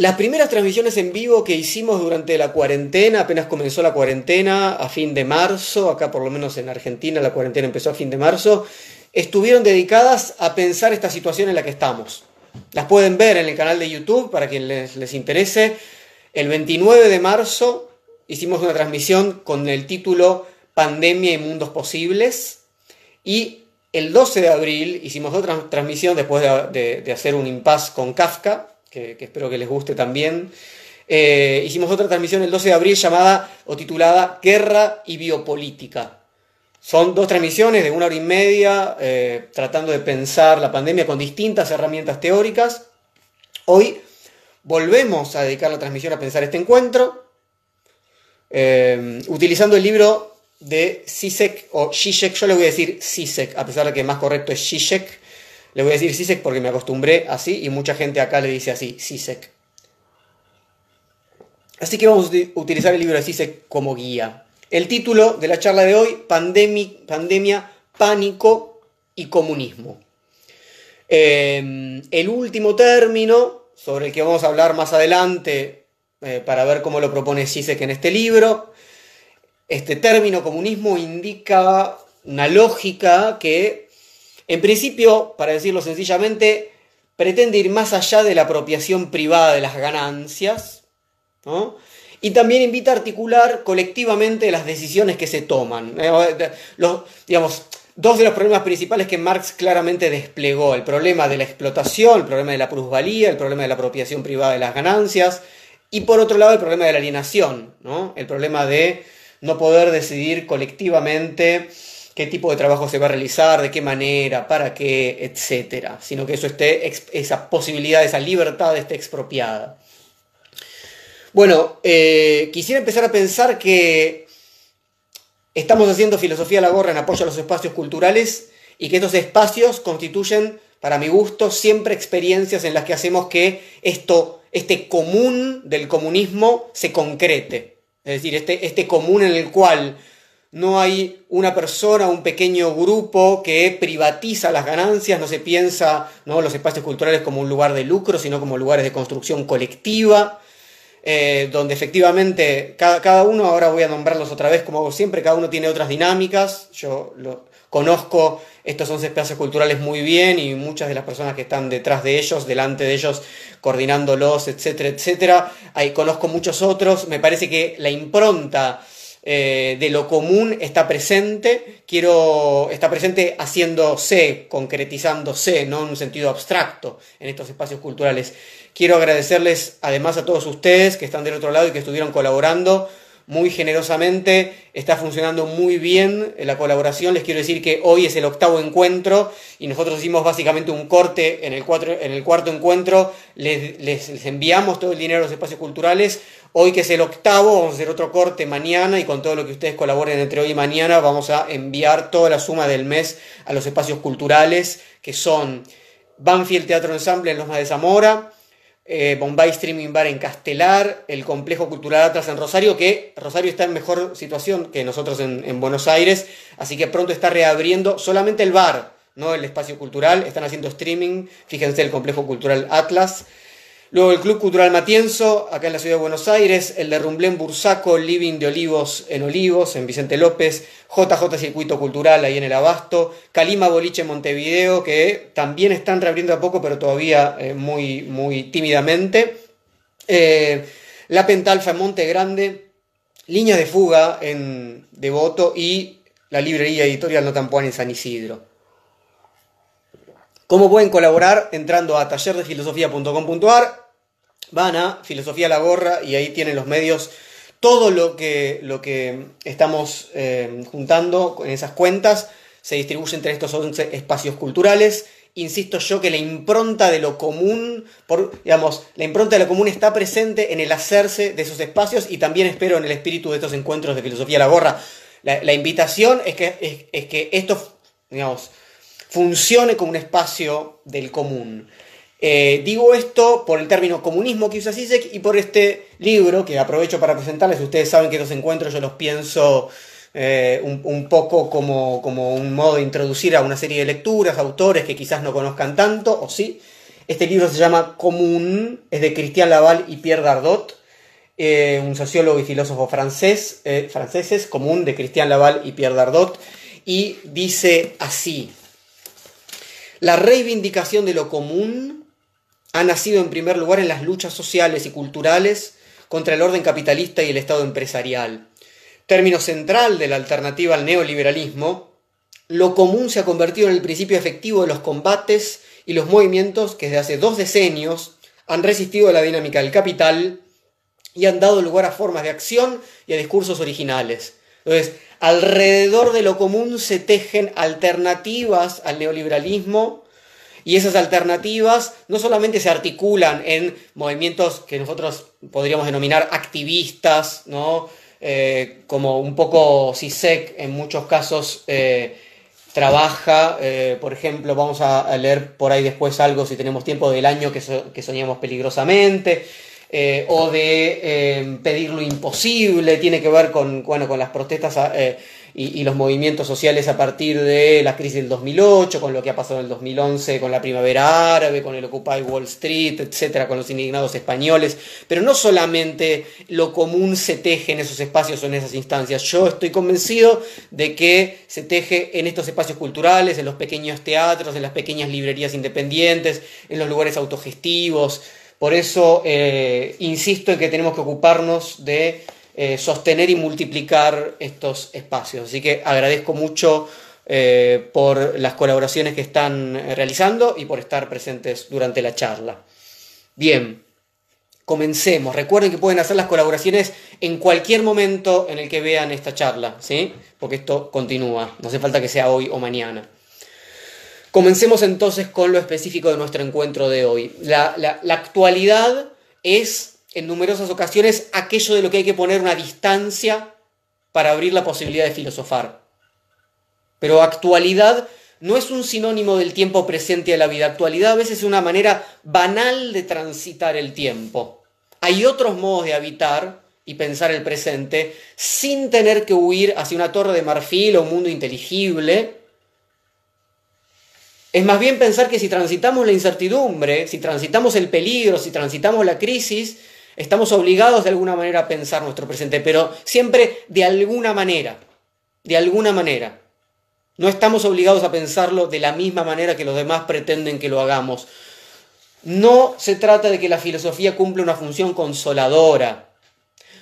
las primeras transmisiones en vivo que hicimos durante la cuarentena, apenas comenzó la cuarentena a fin de marzo, acá por lo menos en Argentina la cuarentena empezó a fin de marzo, estuvieron dedicadas a pensar esta situación en la que estamos. Las pueden ver en el canal de YouTube para quien les, interese. El 29 de marzo hicimos una transmisión con el título Pandemia y Mundos Posibles. Y el 12 de abril hicimos otra transmisión después de, hacer un impasse con Kafka, que, espero que les guste también. Eh, hicimos otra transmisión el 12 de abril llamada o titulada Guerra y Biopolítica. Son dos transmisiones de una hora y media eh, tratando de pensar la pandemia con distintas herramientas teóricas. Hoy volvemos a dedicar la transmisión a pensar este encuentro, eh, utilizando el libro de Sisek o Zizek. Yo le voy a decir Sisek, a pesar de que más correcto es Zizek. Le voy a decir Sisek porque me acostumbré así y mucha gente acá le dice así, Sisek. Así que vamos a utilizar el libro de Sisek como guía. El título de la charla de hoy, Pandemia, Pánico y Comunismo. Em, el último término, sobre el que vamos a hablar más adelante, eh, para ver cómo lo propone Zizek en este libro, este término comunismo indica una lógica que, en principio, para decirlo sencillamente, pretende ir más allá de la apropiación privada de las ganancias, ¿no? y también invita a articular colectivamente las decisiones que se toman. Eh, los, digamos, dos de los problemas principales que Marx claramente desplegó, el problema de la explotación, el problema de la plusvalía, el problema de la apropiación privada de las ganancias, y por otro lado el problema de la alienación, ¿no? el problema de no poder decidir colectivamente qué tipo de trabajo se va a realizar, de qué manera, para qué, etcétera, sino que eso esté, esa posibilidad, esa libertad esté expropiada. Bueno, eh, quisiera empezar a pensar que estamos haciendo filosofía a la gorra en apoyo a los espacios culturales y que estos espacios constituyen, para mi gusto, siempre experiencias en las que hacemos que esto, este común del comunismo se concrete. Es decir, este, este común en el cual no hay una persona, un pequeño grupo que privatiza las ganancias, no se piensa ¿no? los espacios culturales como un lugar de lucro, sino como lugares de construcción colectiva, eh, donde efectivamente cada, uno, ahora voy a nombrarlos otra vez, como siempre, cada uno tiene otras dinámicas. Yo lo, conozco estos 11 espacios culturales muy bien y muchas de las personas que están detrás de ellos, delante de ellos, coordinándolos, etcétera, etcétera. Ahí conozco muchos otros. Me parece que la impronta eh, de lo común está presente, quiero, está presente haciéndose, concretizándose, no en un sentido abstracto en estos espacios culturales. Quiero agradecerles además a todos ustedes que están del otro lado y que estuvieron colaborando muy generosamente. Está funcionando muy bien la colaboración. Les quiero decir que hoy es el octavo encuentro y nosotros hicimos básicamente un corte en el, en el cuarto encuentro. Les, les, enviamos todo el dinero a los espacios culturales. Hoy que es el octavo, vamos a hacer otro corte mañana y con todo lo que ustedes colaboren entre hoy y mañana vamos a enviar toda la suma del mes a los espacios culturales que son Banfield Teatro Ensamble en Los de Zamora, eh, Bombay Streaming Bar en Castelar, el Complejo Cultural Atlas en Rosario, que Rosario está en mejor situación que nosotros en, Buenos Aires, así que pronto está reabriendo solamente el bar, no el espacio cultural, están haciendo streaming, fíjense el Complejo Cultural Atlas. Luego el Club Cultural Matienzo, acá en la ciudad de Buenos Aires, el de Rumblén Bursaco, Living de Olivos en Olivos, en Vicente López, JJ Circuito Cultural ahí en el Abasto, Calima Boliche Montevideo, que también están reabriendo a poco, pero todavía eh, muy, muy tímidamente. Eh, la Pentalfa en Monte Grande, Línea de Fuga en Devoto y la librería editorial Notampuan en San Isidro. ¿Cómo pueden colaborar? Entrando a tallerdefilosofía.com.ar, van a Filosofía la Gorra y ahí tienen los medios, todo lo que, lo que estamos eh, juntando en esas cuentas se distribuye entre estos 11 espacios culturales. Insisto yo que la impronta de lo común, por, digamos, la impronta de lo común está presente en el hacerse de esos espacios y también espero en el espíritu de estos encuentros de Filosofía la Gorra. La, invitación es que, es, que esto, digamos, funcione como un espacio del común. Eh, digo esto por el término comunismo que usa Sisek y por este libro que aprovecho para presentarles. Ustedes saben que estos encuentros yo los pienso eh, un, poco como, como, un modo de introducir a una serie de lecturas, autores que quizás no conozcan tanto, o sí. Este libro se llama Común, es de Christian Laval y Pierre Dardot, eh, un sociólogo y filósofo francés, franceses, Común de Christian Laval y Pierre Dardot, y dice así, la reivindicación de lo común ha nacido en primer lugar en las luchas sociales y culturales contra el orden capitalista y el Estado empresarial. Término central de la alternativa al neoliberalismo, lo común se ha convertido en el principio efectivo de los combates y los movimientos que desde hace dos decenios han resistido a la dinámica del capital y han dado lugar a formas de acción y a discursos originales. Entonces, alrededor de lo común se tejen alternativas al neoliberalismo y esas alternativas no solamente se articulan en movimientos que nosotros podríamos denominar activistas, ¿no? Eh, como un poco CISEC en muchos casos eh, trabaja, eh, por ejemplo, vamos a, leer por ahí después algo, si tenemos tiempo, del año que, que soñamos peligrosamente, o de pedir lo imposible, tiene que ver con, bueno, con las protestas y, los movimientos sociales a partir de la crisis del 2008, con lo que ha pasado en el 2011, con la primavera árabe, con el Occupy Wall Street, etcétera, con los indignados españoles. Pero no solamente lo común se teje en esos espacios o en esas instancias. Yo estoy convencido de que se teje en estos espacios culturales, en los pequeños teatros, en las pequeñas librerías independientes, en los lugares autogestivos. Por eso eh, insisto en que tenemos que ocuparnos de eh, sostener y multiplicar estos espacios. Así que agradezco mucho eh, por las colaboraciones que están realizando y por estar presentes durante la charla. Bien, comencemos. Recuerden que pueden hacer las colaboraciones en cualquier momento en el que vean esta charla, ¿sí? Porque esto continúa, no hace falta que sea hoy o mañana. Comencemos entonces con lo específico de nuestro encuentro de hoy. La, la actualidad es en numerosas ocasiones aquello de lo que hay que poner una distancia para abrir la posibilidad de filosofar. Pero actualidad no es un sinónimo del tiempo presente de la vida. Actualidad a veces es una manera banal de transitar el tiempo. Hay otros modos de habitar y pensar el presente sin tener que huir hacia una torre de marfil o un mundo inteligible. Es más bien pensar que si transitamos la incertidumbre, si transitamos el peligro, si transitamos la crisis, Estamos obligados de alguna manera a pensar nuestro presente, pero siempre de alguna manera, de alguna manera. No estamos obligados a pensarlo de la misma manera que los demás pretenden que lo hagamos. No se trata de que la filosofía cumpla una función consoladora.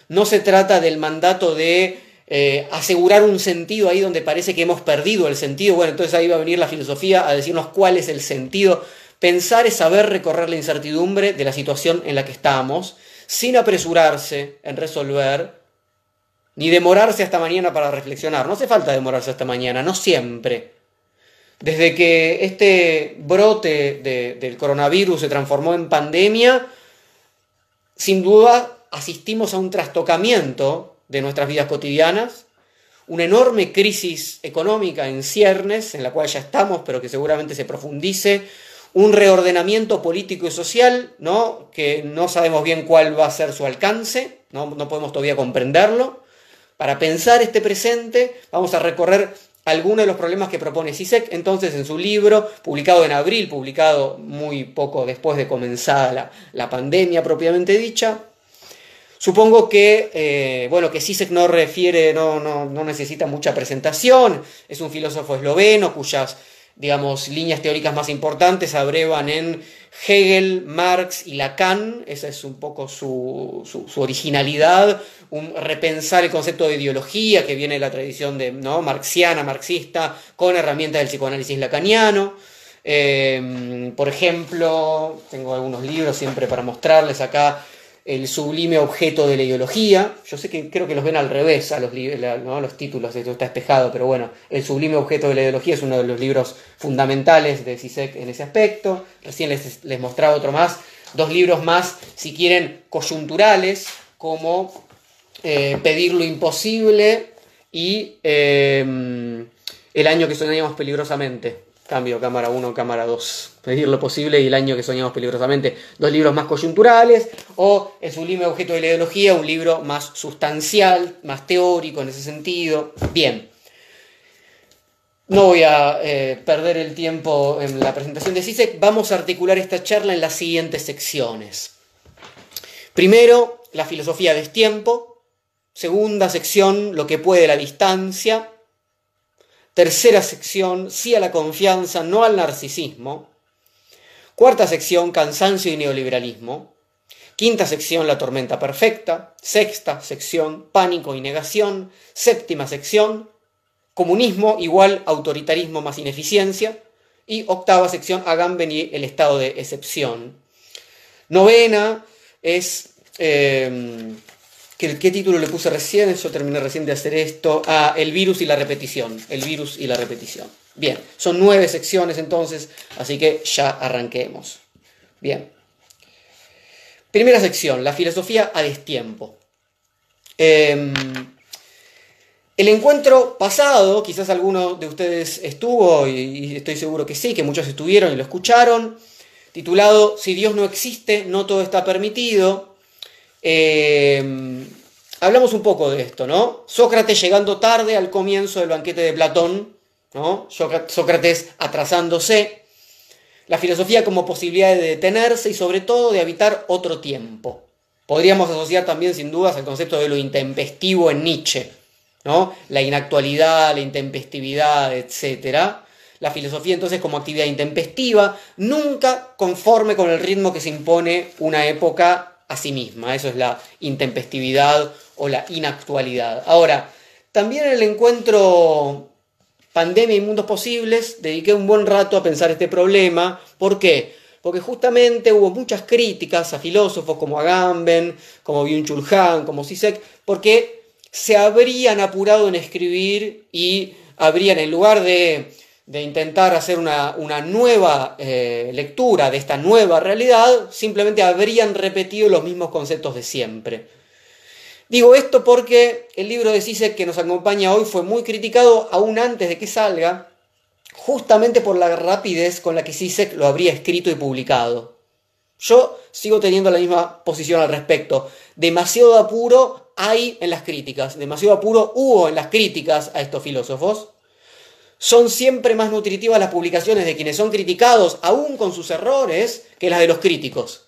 No se trata del mandato de eh, asegurar un sentido ahí donde parece que hemos perdido el sentido. Bueno, entonces ahí va a venir la filosofía a decirnos cuál es el sentido. Pensar es saber recorrer la incertidumbre de la situación en la que estamos sin apresurarse en resolver, ni demorarse hasta mañana para reflexionar. No hace falta demorarse hasta mañana, no siempre. Desde que este brote del coronavirus se transformó en pandemia, sin duda asistimos a un trastocamiento de nuestras vidas cotidianas, una enorme crisis económica en ciernes, en la cual ya estamos, pero que seguramente se profundice, un reordenamiento político y social, ¿no? que no sabemos bien cuál va a ser su alcance, no, podemos todavía comprenderlo. Para pensar este presente, vamos a recorrer algunos de los problemas que propone CISEC entonces en su libro, publicado en abril, publicado muy poco después de comenzada la, pandemia propiamente dicha. Supongo que, eh, bueno, que CISEC no refiere, no, no, no necesita mucha presentación, es un filósofo esloveno cuyas digamos, líneas teóricas más importantes abrevan en Hegel, Marx y Lacan, esa es un poco su, originalidad, un repensar el concepto de ideología que viene de la tradición de, ¿no? marxiana, marxista, con herramientas del psicoanálisis lacaniano. Eh, por ejemplo, tengo algunos libros siempre para mostrarles acá, el sublime objeto de la ideología. Yo sé que creo que los ven al revés a los, los títulos, esto está espejado, pero bueno, el sublime objeto de la ideología es uno de los libros fundamentales de CISEC en ese aspecto. Recién les, les mostraba otro más, dos libros más, si quieren, coyunturales, como eh, Pedir lo imposible y eh, El año que soñamos peligrosamente. Cambio cámara 1, cámara 2. Pedir lo posible y el año que soñamos peligrosamente. Dos libros más coyunturales o El sublime objeto de la ideología, un libro más sustancial, más teórico en ese sentido. Bien. No voy a eh, perder el tiempo en la presentación de CISEC, vamos a articular esta charla en las siguientes secciones. Primero, la filosofía del tiempo. Segunda sección, lo que puede la distancia. Tercera sección, sí a la confianza, no al narcisismo. Cuarta sección, cansancio y neoliberalismo. Quinta sección, la tormenta perfecta. Sexta sección, pánico y negación. Séptima sección, comunismo igual autoritarismo más ineficiencia. Y octava sección, Agamben y el estado de excepción. Novena es... Eh, ¿qué, título le puse recién? Yo terminé recién de hacer esto. Ah, el virus y la repetición. El virus y la repetición. Bien, son nueve secciones entonces, así que ya arranquemos. Bien. Primera sección, la filosofía a destiempo. Eh, el encuentro pasado, quizás alguno de ustedes estuvo, y, estoy seguro que sí, que muchos estuvieron y lo escucharon, titulado Si Dios no existe, no todo está permitido. Eh, hablamos un poco de esto, ¿no? Sócrates llegando tarde al comienzo del banquete de Platón, ¿no? Sócrates atrasándose, la filosofía como posibilidad de detenerse y sobre todo de habitar otro tiempo. Podríamos asociar también sin dudas el concepto de lo intempestivo en Nietzsche, la inactualidad, la intempestividad, etc. La filosofía entonces como actividad intempestiva, nunca conforme con el ritmo que se impone una época a sí misma. Eso es la intempestividad o la inactualidad. Ahora, también en el encuentro Pandemia y Mundos Posibles dediqué un buen rato a pensar este problema. ¿Por qué? Porque justamente hubo muchas críticas a filósofos como Agamben, como Byung-Chul Han, como Sisek, porque se habrían apurado en escribir y habrían, en lugar de, intentar hacer una, nueva eh, lectura de esta nueva realidad, simplemente habrían repetido los mismos conceptos de siempre. Digo esto porque el libro de Zizek que nos acompaña hoy fue muy criticado aún antes de que salga, justamente por la rapidez con la que Zizek lo habría escrito y publicado. Yo sigo teniendo la misma posición al respecto. Demasiado apuro hay en las críticas, demasiado apuro hubo en las críticas a estos filósofos. Son siempre más nutritivas las publicaciones de quienes son criticados, aún con sus errores, que las de los críticos.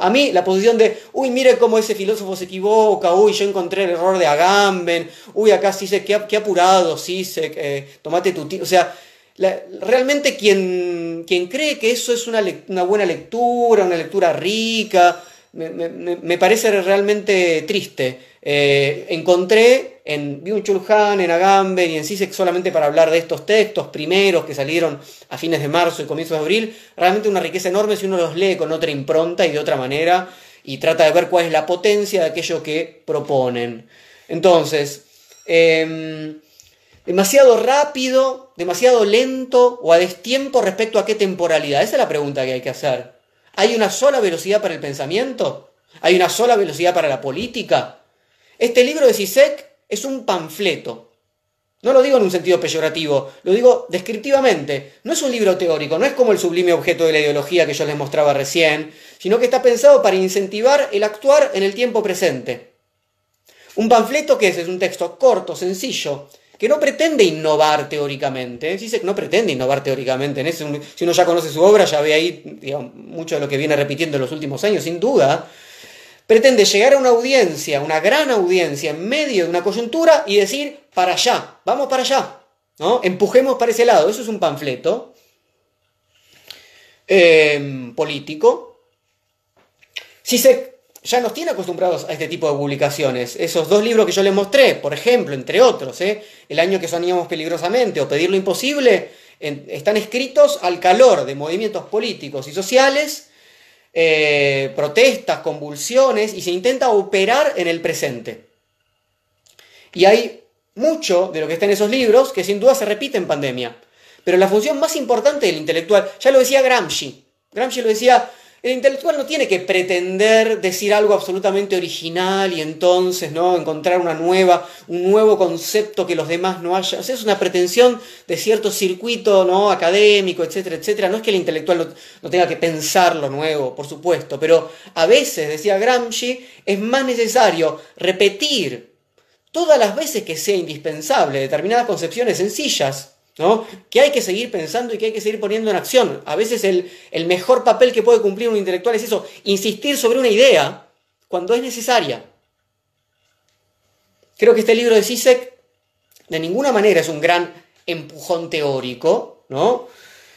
a mí la posición de, uy, mire cómo ese filósofo se equivoca, uy, yo encontré el error de Agamben, uy, acá sí sé, qué, apurado, sí sé, eh, tomate tu tiempo. O sea, realmente quien, quien cree que eso es una, una buena lectura, una lectura rica, me, parece realmente triste. Eh, encontré en Byung-Chul Han, en Agamben y en CISEC solamente para hablar de estos textos primeros que salieron a fines de marzo y comienzos de abril, realmente una riqueza enorme si uno los lee con otra impronta y de otra manera y trata de ver cuál es la potencia de aquello que proponen. Entonces, em, demasiado rápido, demasiado lento o a destiempo respecto a qué temporalidad. Esa es la pregunta que hay que hacer. ¿Hay una sola velocidad para el pensamiento? ¿Hay una sola velocidad para la política? Este libro de Sisek es un panfleto. No lo digo en un sentido peyorativo, lo digo descriptivamente. No es un libro teórico, no es como el sublime objeto de la ideología que yo les mostraba recién, sino que está pensado para incentivar el actuar en el tiempo presente. Un panfleto que es, es un texto corto, sencillo, que no pretende innovar teóricamente. Que no pretende innovar teóricamente. En si uno ya conoce su obra, ya ve ahí mucho de lo que viene repitiendo en los últimos años, sin duda. Pretende llegar a una audiencia, una gran audiencia, en medio de una coyuntura y decir, para allá, vamos para allá. ¿no? Empujemos para ese lado. Eso es un panfleto eh, político. Si se ya nos tiene acostumbrados a este tipo de publicaciones. Esos dos libros que yo les mostré, por ejemplo, entre otros, ¿eh? El año que soñamos peligrosamente o Pedir lo imposible, están escritos al calor de movimientos políticos y sociales, eh, protestas, convulsiones, y se intenta operar en el presente. Y hay mucho de lo que está en esos libros que sin duda se repite en pandemia. Pero la función más importante del intelectual, ya lo decía Gramsci, Gramsci lo decía, el intelectual no tiene que pretender decir algo absolutamente original y entonces ¿no? encontrar una nueva, un nuevo concepto que los demás no hayan. O sea, es una pretensión de cierto circuito ¿no? académico, etcétera, etcétera. No es que el intelectual no, tenga que pensar lo nuevo, por supuesto, pero a veces, decía Gramsci, es más necesario repetir todas las veces que sea indispensable determinadas concepciones sencillas ¿no? Que hay que seguir pensando y que hay que seguir poniendo en acción. A veces el, el mejor papel que puede cumplir un intelectual es eso, insistir sobre una idea cuando es necesaria. Creo que este libro de Sisek de ninguna manera es un gran empujón teórico, ¿no?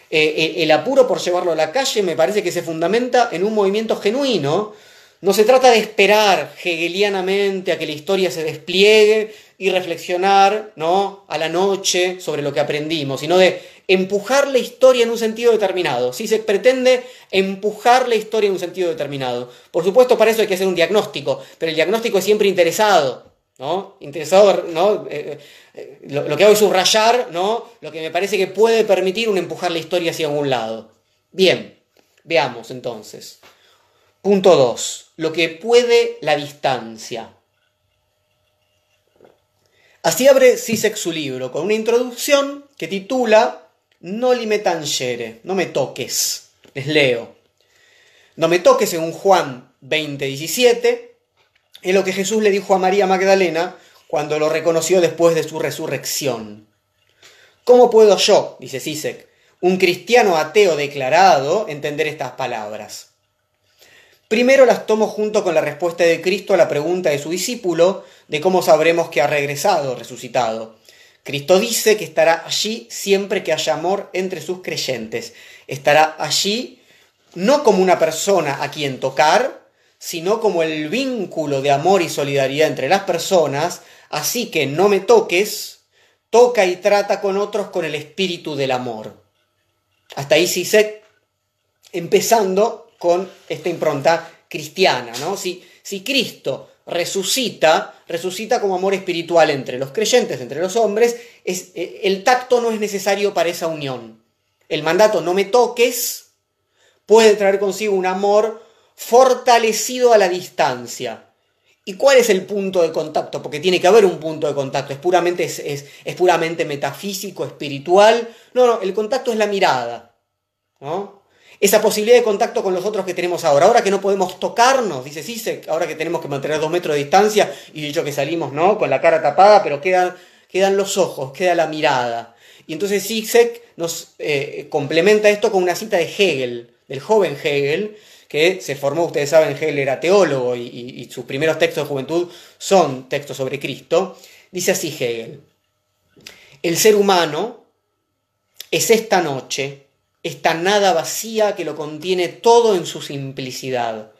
Eh, eh, el apuro por llevarlo a la calle me parece que se fundamenta en un movimiento genuino. No se trata de esperar hegelianamente a que la historia se despliegue y reflexionar ¿no? a la noche sobre lo que aprendimos, sino de empujar la historia en un sentido determinado. Si se pretende empujar la historia en un sentido determinado. Por supuesto, para eso hay que hacer un diagnóstico, pero el diagnóstico es siempre interesado. ¿no? Interesado, ¿no? Eh, eh, lo, que hago es subrayar ¿no? lo que me parece que puede permitir un empujar la historia hacia algún lado. Bien, veamos entonces. Punto 2. Lo que puede la distancia. Así abre Sisek su libro con una introducción que titula No li me tangere, no me toques. Les leo. No me toques según Juan 20:17 es lo que Jesús le dijo a María Magdalena cuando lo reconoció después de su resurrección. ¿Cómo puedo yo, dice Sisek, un cristiano ateo declarado, entender estas palabras? Primero las tomo junto con la respuesta de Cristo a la pregunta de su discípulo de cómo sabremos que ha regresado, resucitado. Cristo dice que estará allí siempre que haya amor entre sus creyentes. Estará allí no como una persona a quien tocar, sino como el vínculo de amor y solidaridad entre las personas. Así que no me toques, toca y trata con otros con el espíritu del amor. Hasta ahí sé, empezando con esta impronta cristiana, ¿no? Si, si Cristo resucita, resucita como amor espiritual entre los creyentes, entre los hombres, es, eh, el tacto no es necesario para esa unión. El mandato no me toques puede traer consigo un amor fortalecido a la distancia. ¿Y cuál es el punto de contacto? Porque tiene que haber un punto de contacto, es puramente, es puramente metafísico, espiritual. No, no, el contacto es la mirada. ¿no? Esa posibilidad de contacto con los otros que tenemos ahora. Ahora que no podemos tocarnos, dice Sisek, ahora que tenemos que mantener dos metros de distancia y dicho que salimos ¿no? con la cara tapada, pero quedan, quedan los ojos, queda la mirada. Y entonces Sisek nos eh, complementa esto con una cita de Hegel, del joven Hegel, que se formó, ustedes saben, Hegel era teólogo y, y sus primeros textos de juventud son textos sobre Cristo. Dice así Hegel, el ser humano es esta noche esta nada vacía que lo contiene todo en su simplicidad,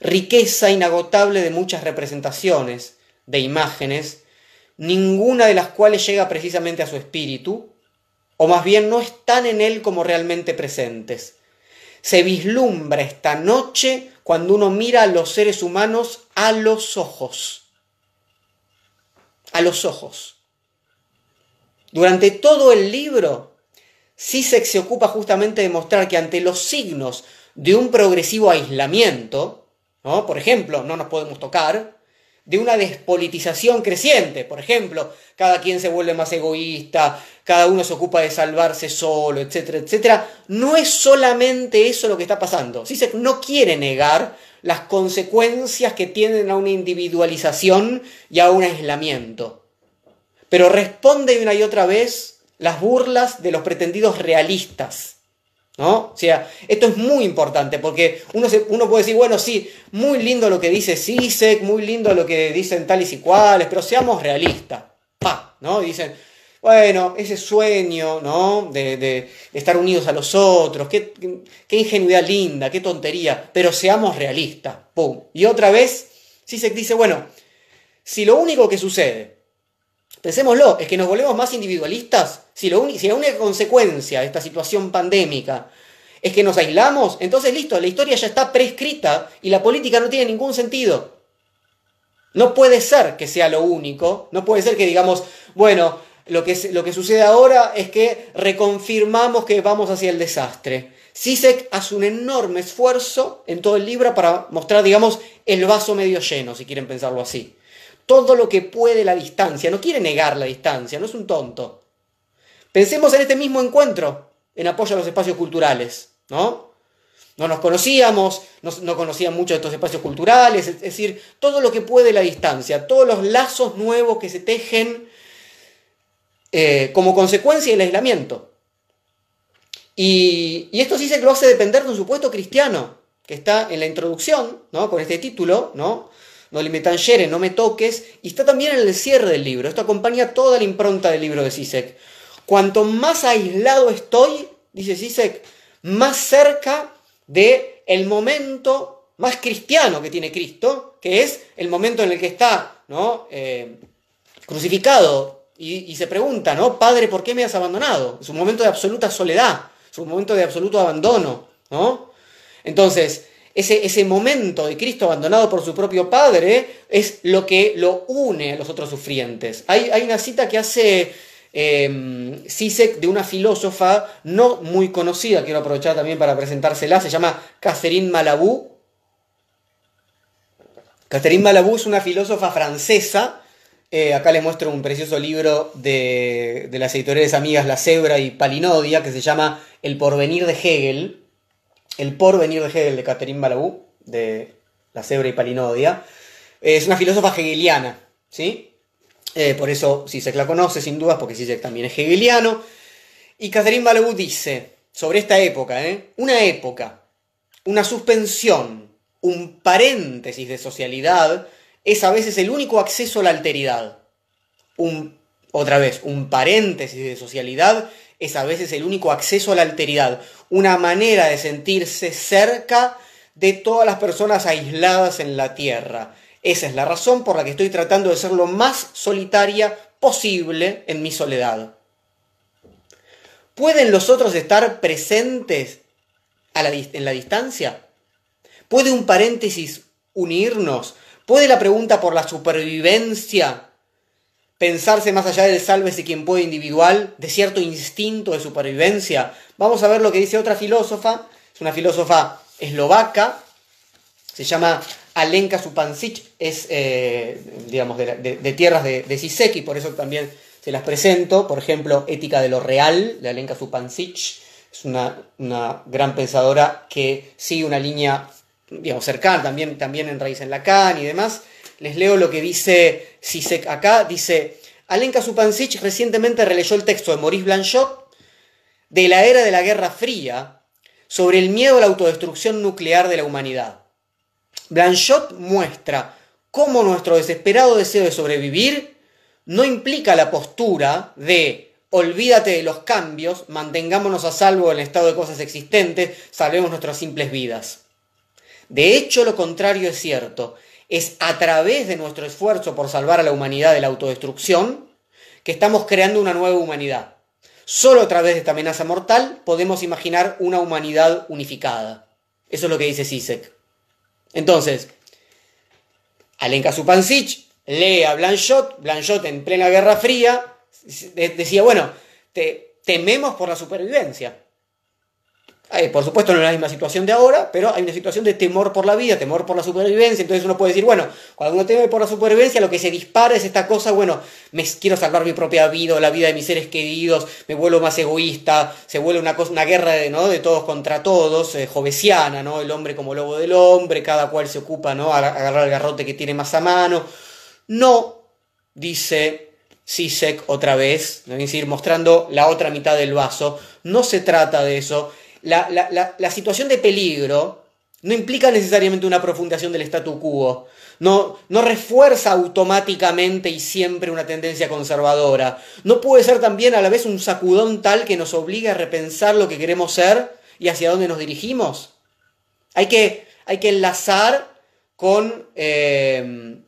riqueza inagotable de muchas representaciones, de imágenes, ninguna de las cuales llega precisamente a su espíritu, o más bien no están en él como realmente presentes. Se vislumbra esta noche cuando uno mira a los seres humanos a los ojos. A los ojos. Durante todo el libro Sisek se ocupa justamente de mostrar que ante los signos de un progresivo aislamiento, ¿no? por ejemplo, no nos podemos tocar, de una despolitización creciente, por ejemplo, cada quien se vuelve más egoísta, cada uno se ocupa de salvarse solo, etcétera, etcétera, no es solamente eso lo que está pasando. Sisek no quiere negar las consecuencias que tienen a una individualización y a un aislamiento, pero responde una y otra vez las burlas de los pretendidos realistas. ¿No? O sea, esto es muy importante porque uno, uno puede decir, bueno, sí, muy lindo lo que dice Sisek, muy lindo lo que dicen tales y cuales, pero seamos realistas. Pa, ¿no? Dicen, bueno, ese sueño, ¿no? De, estar unidos a los otros, qué, qué, ingenuidad linda, qué tontería, pero seamos realistas. ¡Pum! Y otra vez, Sisek dice, bueno, si lo único que sucede Pensémoslo, es que nos volvemos más individualistas. Si, lo si la única consecuencia de esta situación pandémica es que nos aislamos, entonces listo, la historia ya está prescrita y la política no tiene ningún sentido. No puede ser que sea lo único, no puede ser que digamos, bueno, lo que, lo que sucede ahora es que reconfirmamos que vamos hacia el desastre. Sisek hace un enorme esfuerzo en todo el libro para mostrar, digamos, el vaso medio lleno, si quieren pensarlo así todo lo que puede la distancia, no quiere negar la distancia, no es un tonto. Pensemos en este mismo encuentro en apoyo a los espacios culturales, ¿no? No nos conocíamos, no, conocían mucho de estos espacios culturales, es decir, todo lo que puede la distancia, todos los lazos nuevos que se tejen eh, como consecuencia del aislamiento. Y, esto sí lo hace depender de un supuesto cristiano, que está en la introducción, ¿no? con este título, ¿no? No me tangere, no me toques, y está también en el cierre del libro. Esto acompaña toda la impronta del libro de Sisek. Cuanto más aislado estoy, dice Sisek, más cerca de el momento más cristiano que tiene Cristo, que es el momento en el que está ¿no? Eh, crucificado y, se pregunta, ¿no? Padre, ¿por qué me has abandonado? Es un momento de absoluta soledad, es un momento de absoluto abandono, ¿no? Entonces, ese, ese, momento de Cristo abandonado por su propio Padre es lo que lo une a los otros sufrientes. Hay, hay una cita que hace eh, de una filósofa no muy conocida, quiero aprovechar también para presentársela, se llama Catherine Malabou. Catherine Malabou es una filósofa francesa. Eh, acá les muestro un precioso libro de, de las editoriales amigas La Cebra y Palinodia que se llama El porvenir de Hegel. El porvenir de Hegel de Catherine Malabou, de La Cebra y Palinodia. es una filósofa hegeliana, ¿sí? Eh, por eso Zizek la conoce, sin dudas, porque Zizek también es hegeliano. Y Catherine Balabu dice sobre esta época, ¿eh? una época, una suspensión, un paréntesis de socialidad, es a veces el único acceso a la alteridad. Un, otra vez, un paréntesis de socialidad es a veces el único acceso a la alteridad, una manera de sentirse cerca de todas las personas aisladas en la tierra. Esa es la razón por la que estoy tratando de ser lo más solitaria posible en mi soledad. ¿Pueden los otros estar presentes en la distancia? ¿Puede un paréntesis unirnos? ¿Puede la pregunta por la supervivencia pensarse más allá del sálvese quien puede individual, de cierto instinto de supervivencia? Vamos a ver lo que dice otra filósofa, es una filósofa eslovaca, se llama Alenka Supancic es, eh, digamos, de, tierras de, de Siseki, por eso también se las presento. Por ejemplo, Ética de lo Real, de Alenka Supancic. Es una, gran pensadora que sigue una línea, digamos, cercana, también, también en raíz en Lacan y demás. Les leo lo que dice Sisek acá. Dice, Alenka Supancic recientemente releyó el texto de Maurice Blanchot de la era de la Guerra Fría sobre el miedo a la autodestrucción nuclear de la humanidad. Blanchot muestra cómo nuestro desesperado deseo de sobrevivir no implica la postura de olvídate de los cambios, mantengámonos a salvo en el estado de cosas existentes, salvemos nuestras simples vidas. De hecho, lo contrario es cierto. Es a través de nuestro esfuerzo por salvar a la humanidad de la autodestrucción que estamos creando una nueva humanidad. Solo a través de esta amenaza mortal podemos imaginar una humanidad unificada. Eso es lo que dice Sisek. Entonces, Alenka Supancic lee a Blanchot, Blanchot en plena Guerra Fría, decía, bueno, te, tememos por la supervivencia. Por supuesto no es la misma situación de ahora, pero hay una situación de temor por la vida, temor por la supervivencia. Entonces uno puede decir, bueno, cuando uno teme por la supervivencia, lo que se dispara es esta cosa, bueno, me quiero salvar mi propia vida, la vida de mis seres queridos, me vuelvo más egoísta, se vuelve una, cosa, una guerra de, ¿no? de todos contra todos, eh, jovesiana, ¿no? El hombre como lobo del hombre, cada cual se ocupa, ¿no? A agarrar el garrote que tiene más a mano. No, dice Sisek otra vez, es decir, mostrando la otra mitad del vaso, no se trata de eso la, situación de peligro no implica necesariamente una profundación del statu quo, no, no refuerza automáticamente y siempre una tendencia conservadora, no puede ser también a la vez un sacudón tal que nos obligue a repensar lo que queremos ser y hacia dónde nos dirigimos. Hay que, hay que enlazar con, eh,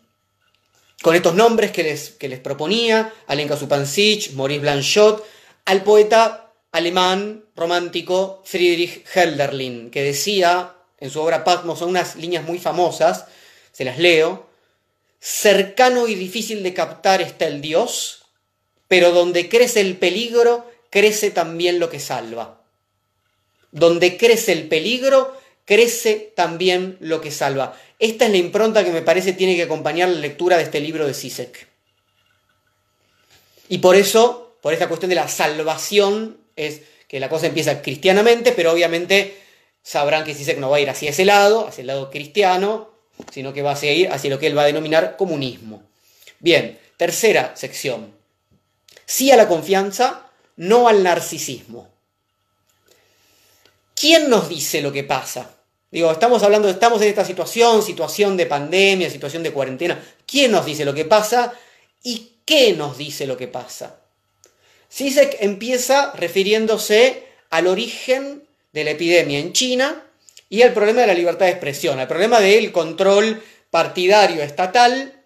con estos nombres que les, que les proponía, Alenka Supancic, Maurice Blanchot, al poeta alemán romántico Friedrich Hölderlin, que decía en su obra Patmos, son unas líneas muy famosas, se las leo, cercano y difícil de captar está el Dios, pero donde crece el peligro, crece también lo que salva. Donde crece el peligro, crece también lo que salva. Esta es la impronta que me parece tiene que acompañar la lectura de este libro de Sisek. Y por eso, por esta cuestión de la salvación es que la cosa empieza cristianamente, pero obviamente sabrán que Sisek no va a ir hacia ese lado, hacia el lado cristiano, sino que va a ir hacia lo que él va a denominar comunismo. Bien, tercera sección. sí a la confianza, no al narcisismo. ¿Quién nos dice lo que pasa? Digo, estamos hablando, estamos en esta situación, situación de pandemia, situación de cuarentena. ¿Quién nos dice lo que pasa y qué nos dice lo que pasa? Sisek empieza refiriéndose al origen de la epidemia en China y al problema de la libertad de expresión, al problema del control partidario estatal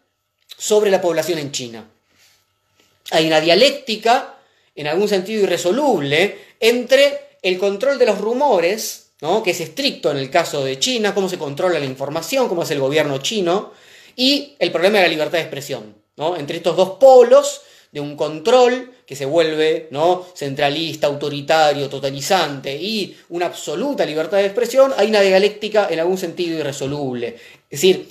sobre la población en China. Hay una dialéctica, en algún sentido irresoluble, entre el control de los rumores que es estricto en el caso de China, cómo se controla la información, cómo es el gobierno chino, y el problema de la libertad de expresión. Entre estos dos polos de un control que se vuelve ¿no? centralista, autoritario, totalizante y una absoluta libertad de expresión, hay una dialéctica en algún sentido irresoluble. Es decir,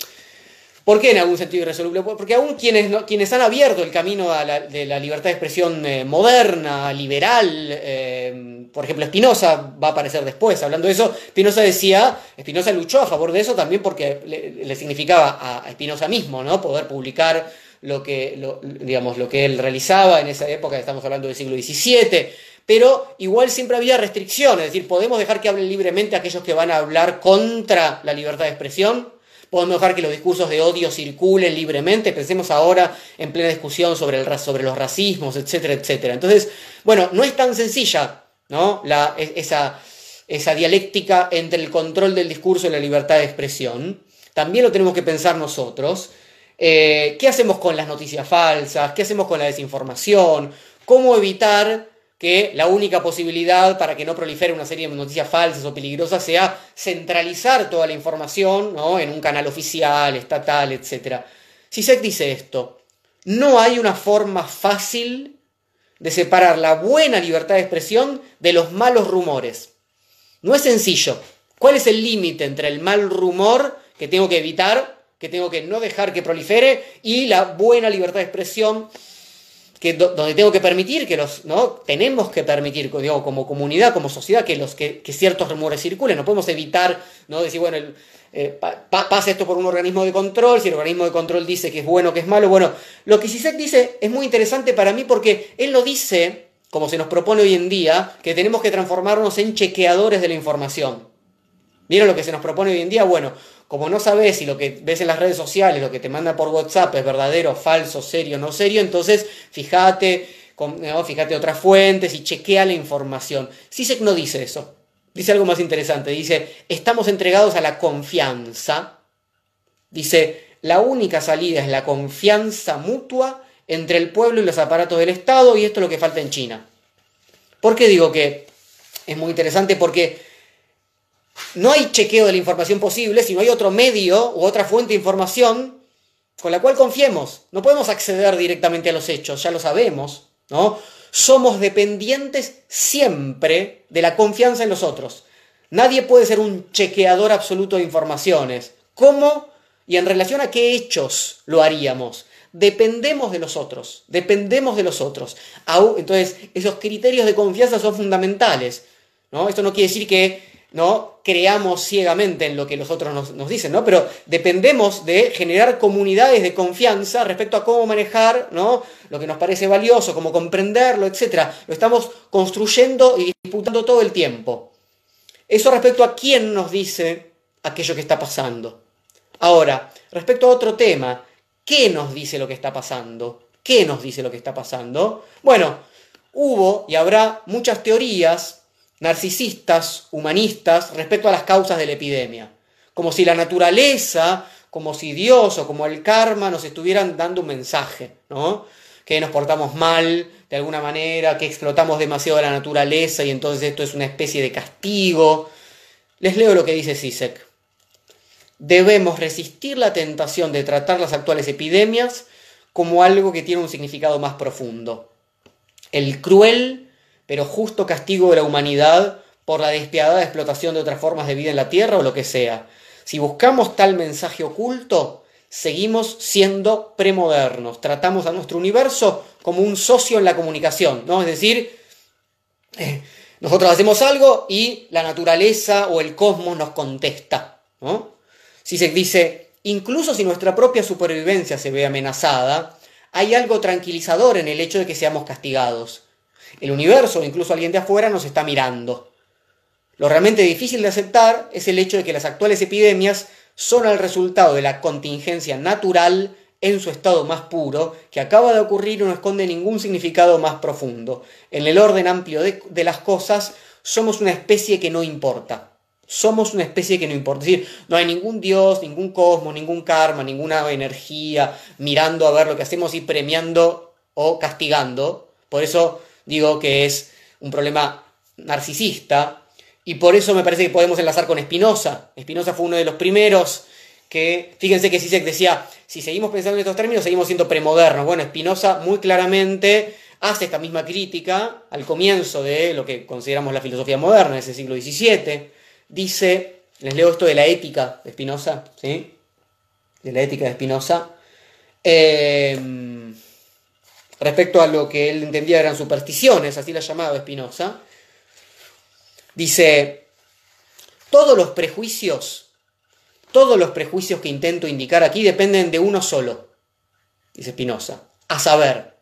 ¿Por qué en algún sentido irresoluble? Porque aún quienes, quienes han abierto el camino de la libertad de expresión eh, moderna, liberal, eh, por ejemplo, Spinoza va a aparecer después hablando de eso, Spinoza decía, Spinoza luchó a favor de eso también porque le, significaba a Spinoza mismo, ¿no? Poder publicar lo que, digamos, lo que él realizaba en esa época, estamos hablando del siglo XVII, pero igual siempre había restricciones, es decir, podemos dejar que hablen libremente aquellos que van a hablar contra la libertad de expresión, podemos dejar que los discursos de odio circulen libremente, pensemos ahora en plena discusión sobre, el, sobre los racismos, etcétera, etcétera. Entonces, bueno, no es tan sencilla ¿no? Esa, esa dialéctica entre el control del discurso y la libertad de expresión. También lo tenemos que pensar nosotros. Eh, ¿Qué hacemos con las noticias falsas? ¿Qué hacemos con la desinformación? ¿Cómo evitar que la única posibilidad para que no prolifere una serie de noticias falsas o peligrosas sea centralizar toda la información ¿no? en un canal oficial, estatal, etc. Sisek dice esto, no hay una forma fácil de separar la buena libertad de expresión de los malos rumores. No es sencillo. ¿Cuál es el límite entre el mal rumor que tengo que evitar, que tengo que no dejar que prolifere, y la buena libertad de expresión que, donde tengo que permitir que los, ¿no? Tenemos que permitir, digo, como comunidad, como sociedad, que, los, que, ciertos rumores circulen. No podemos evitar, ¿no? Decir, bueno, eh, pasa esto por un organismo de control, si el organismo de control dice que es bueno, que es malo. Bueno, lo que Sisek dice es muy interesante para mí porque él lo dice, como se nos propone hoy en día, que tenemos que transformarnos en chequeadores de la información. ¿Vieron lo que se nos propone hoy en día? Bueno, como no sabes si lo que ves en las redes sociales, lo que te manda por WhatsApp es verdadero, falso, serio, no serio, entonces fíjate, fíjate otras fuentes y chequea la información. Sisek no dice eso. Dice algo más interesante. Dice, estamos entregados a la confianza. Dice, la única salida es la confianza mutua entre el pueblo y los aparatos del Estado y esto es lo que falta en China. ¿Por qué digo que es muy interesante? Porque no hay chequeo de la información posible, sino hay otro medio u otra fuente de información con la cual confiemos. No podemos acceder directamente a los hechos, ya lo sabemos, ¿no? Somos dependientes siempre de la confianza en los otros. Nadie puede ser un chequeador absoluto de informaciones. ¿Cómo y en relación a qué hechos lo haríamos? Dependemos de los otros, dependemos de los otros. Entonces, esos criterios de confianza son fundamentales. ¿no? Esto no quiere decir que ¿no? creamos ciegamente en lo que los otros nos, dicen, ¿no? pero dependemos de generar comunidades de confianza respecto a cómo manejar ¿no? lo que nos parece valioso, cómo comprenderlo, etc. Lo estamos construyendo y disputando todo el tiempo. Eso respecto a quién nos dice aquello que está pasando. Ahora, respecto a otro tema, ¿qué nos dice lo que está pasando? ¿Qué nos dice lo que está pasando? Bueno, hubo y habrá muchas teorías narcisistas, humanistas, respecto a las causas de la epidemia. Como si la naturaleza, como si Dios o como el karma nos estuvieran dando un mensaje, ¿no? Que nos portamos mal de alguna manera, que explotamos demasiado la naturaleza y entonces esto es una especie de castigo. Les leo lo que dice Sisek. Debemos resistir la tentación de tratar las actuales epidemias como algo que tiene un significado más profundo. El cruel pero justo castigo de la humanidad por la despiadada explotación de otras formas de vida en la Tierra o lo que sea. Si buscamos tal mensaje oculto, seguimos siendo premodernos, tratamos a nuestro universo como un socio en la comunicación, ¿no? Es decir, eh, nosotros hacemos algo y la naturaleza o el cosmos nos contesta, ¿no? Si se dice, incluso si nuestra propia supervivencia se ve amenazada, hay algo tranquilizador en el hecho de que seamos castigados. El universo, incluso alguien de afuera, nos está mirando. Lo realmente difícil de aceptar es el hecho de que las actuales epidemias son el resultado de la contingencia natural en su estado más puro, que acaba de ocurrir y no esconde ningún significado más profundo. En el orden amplio de, las cosas, somos una especie que no importa. Somos una especie que no importa. Es decir, no hay ningún dios, ningún cosmos, ningún karma, ninguna energía mirando a ver lo que hacemos y premiando o castigando. Por eso digo que es un problema narcisista. Y por eso me parece que podemos enlazar con Spinoza. Spinoza fue uno de los primeros que, fíjense que Sisek decía, si seguimos pensando en estos términos, seguimos siendo premodernos. Bueno, Spinoza muy claramente hace esta misma crítica al comienzo de lo que consideramos la filosofía moderna, en ese siglo XVII dice, les leo esto de la ética de Spinoza, ¿sí? De la ética de Spinoza. Em, respecto a lo que él entendía eran supersticiones, así la llamaba Spinoza, dice, todos los prejuicios, todos los prejuicios que intento indicar aquí dependen de uno solo, dice Spinoza, a saber,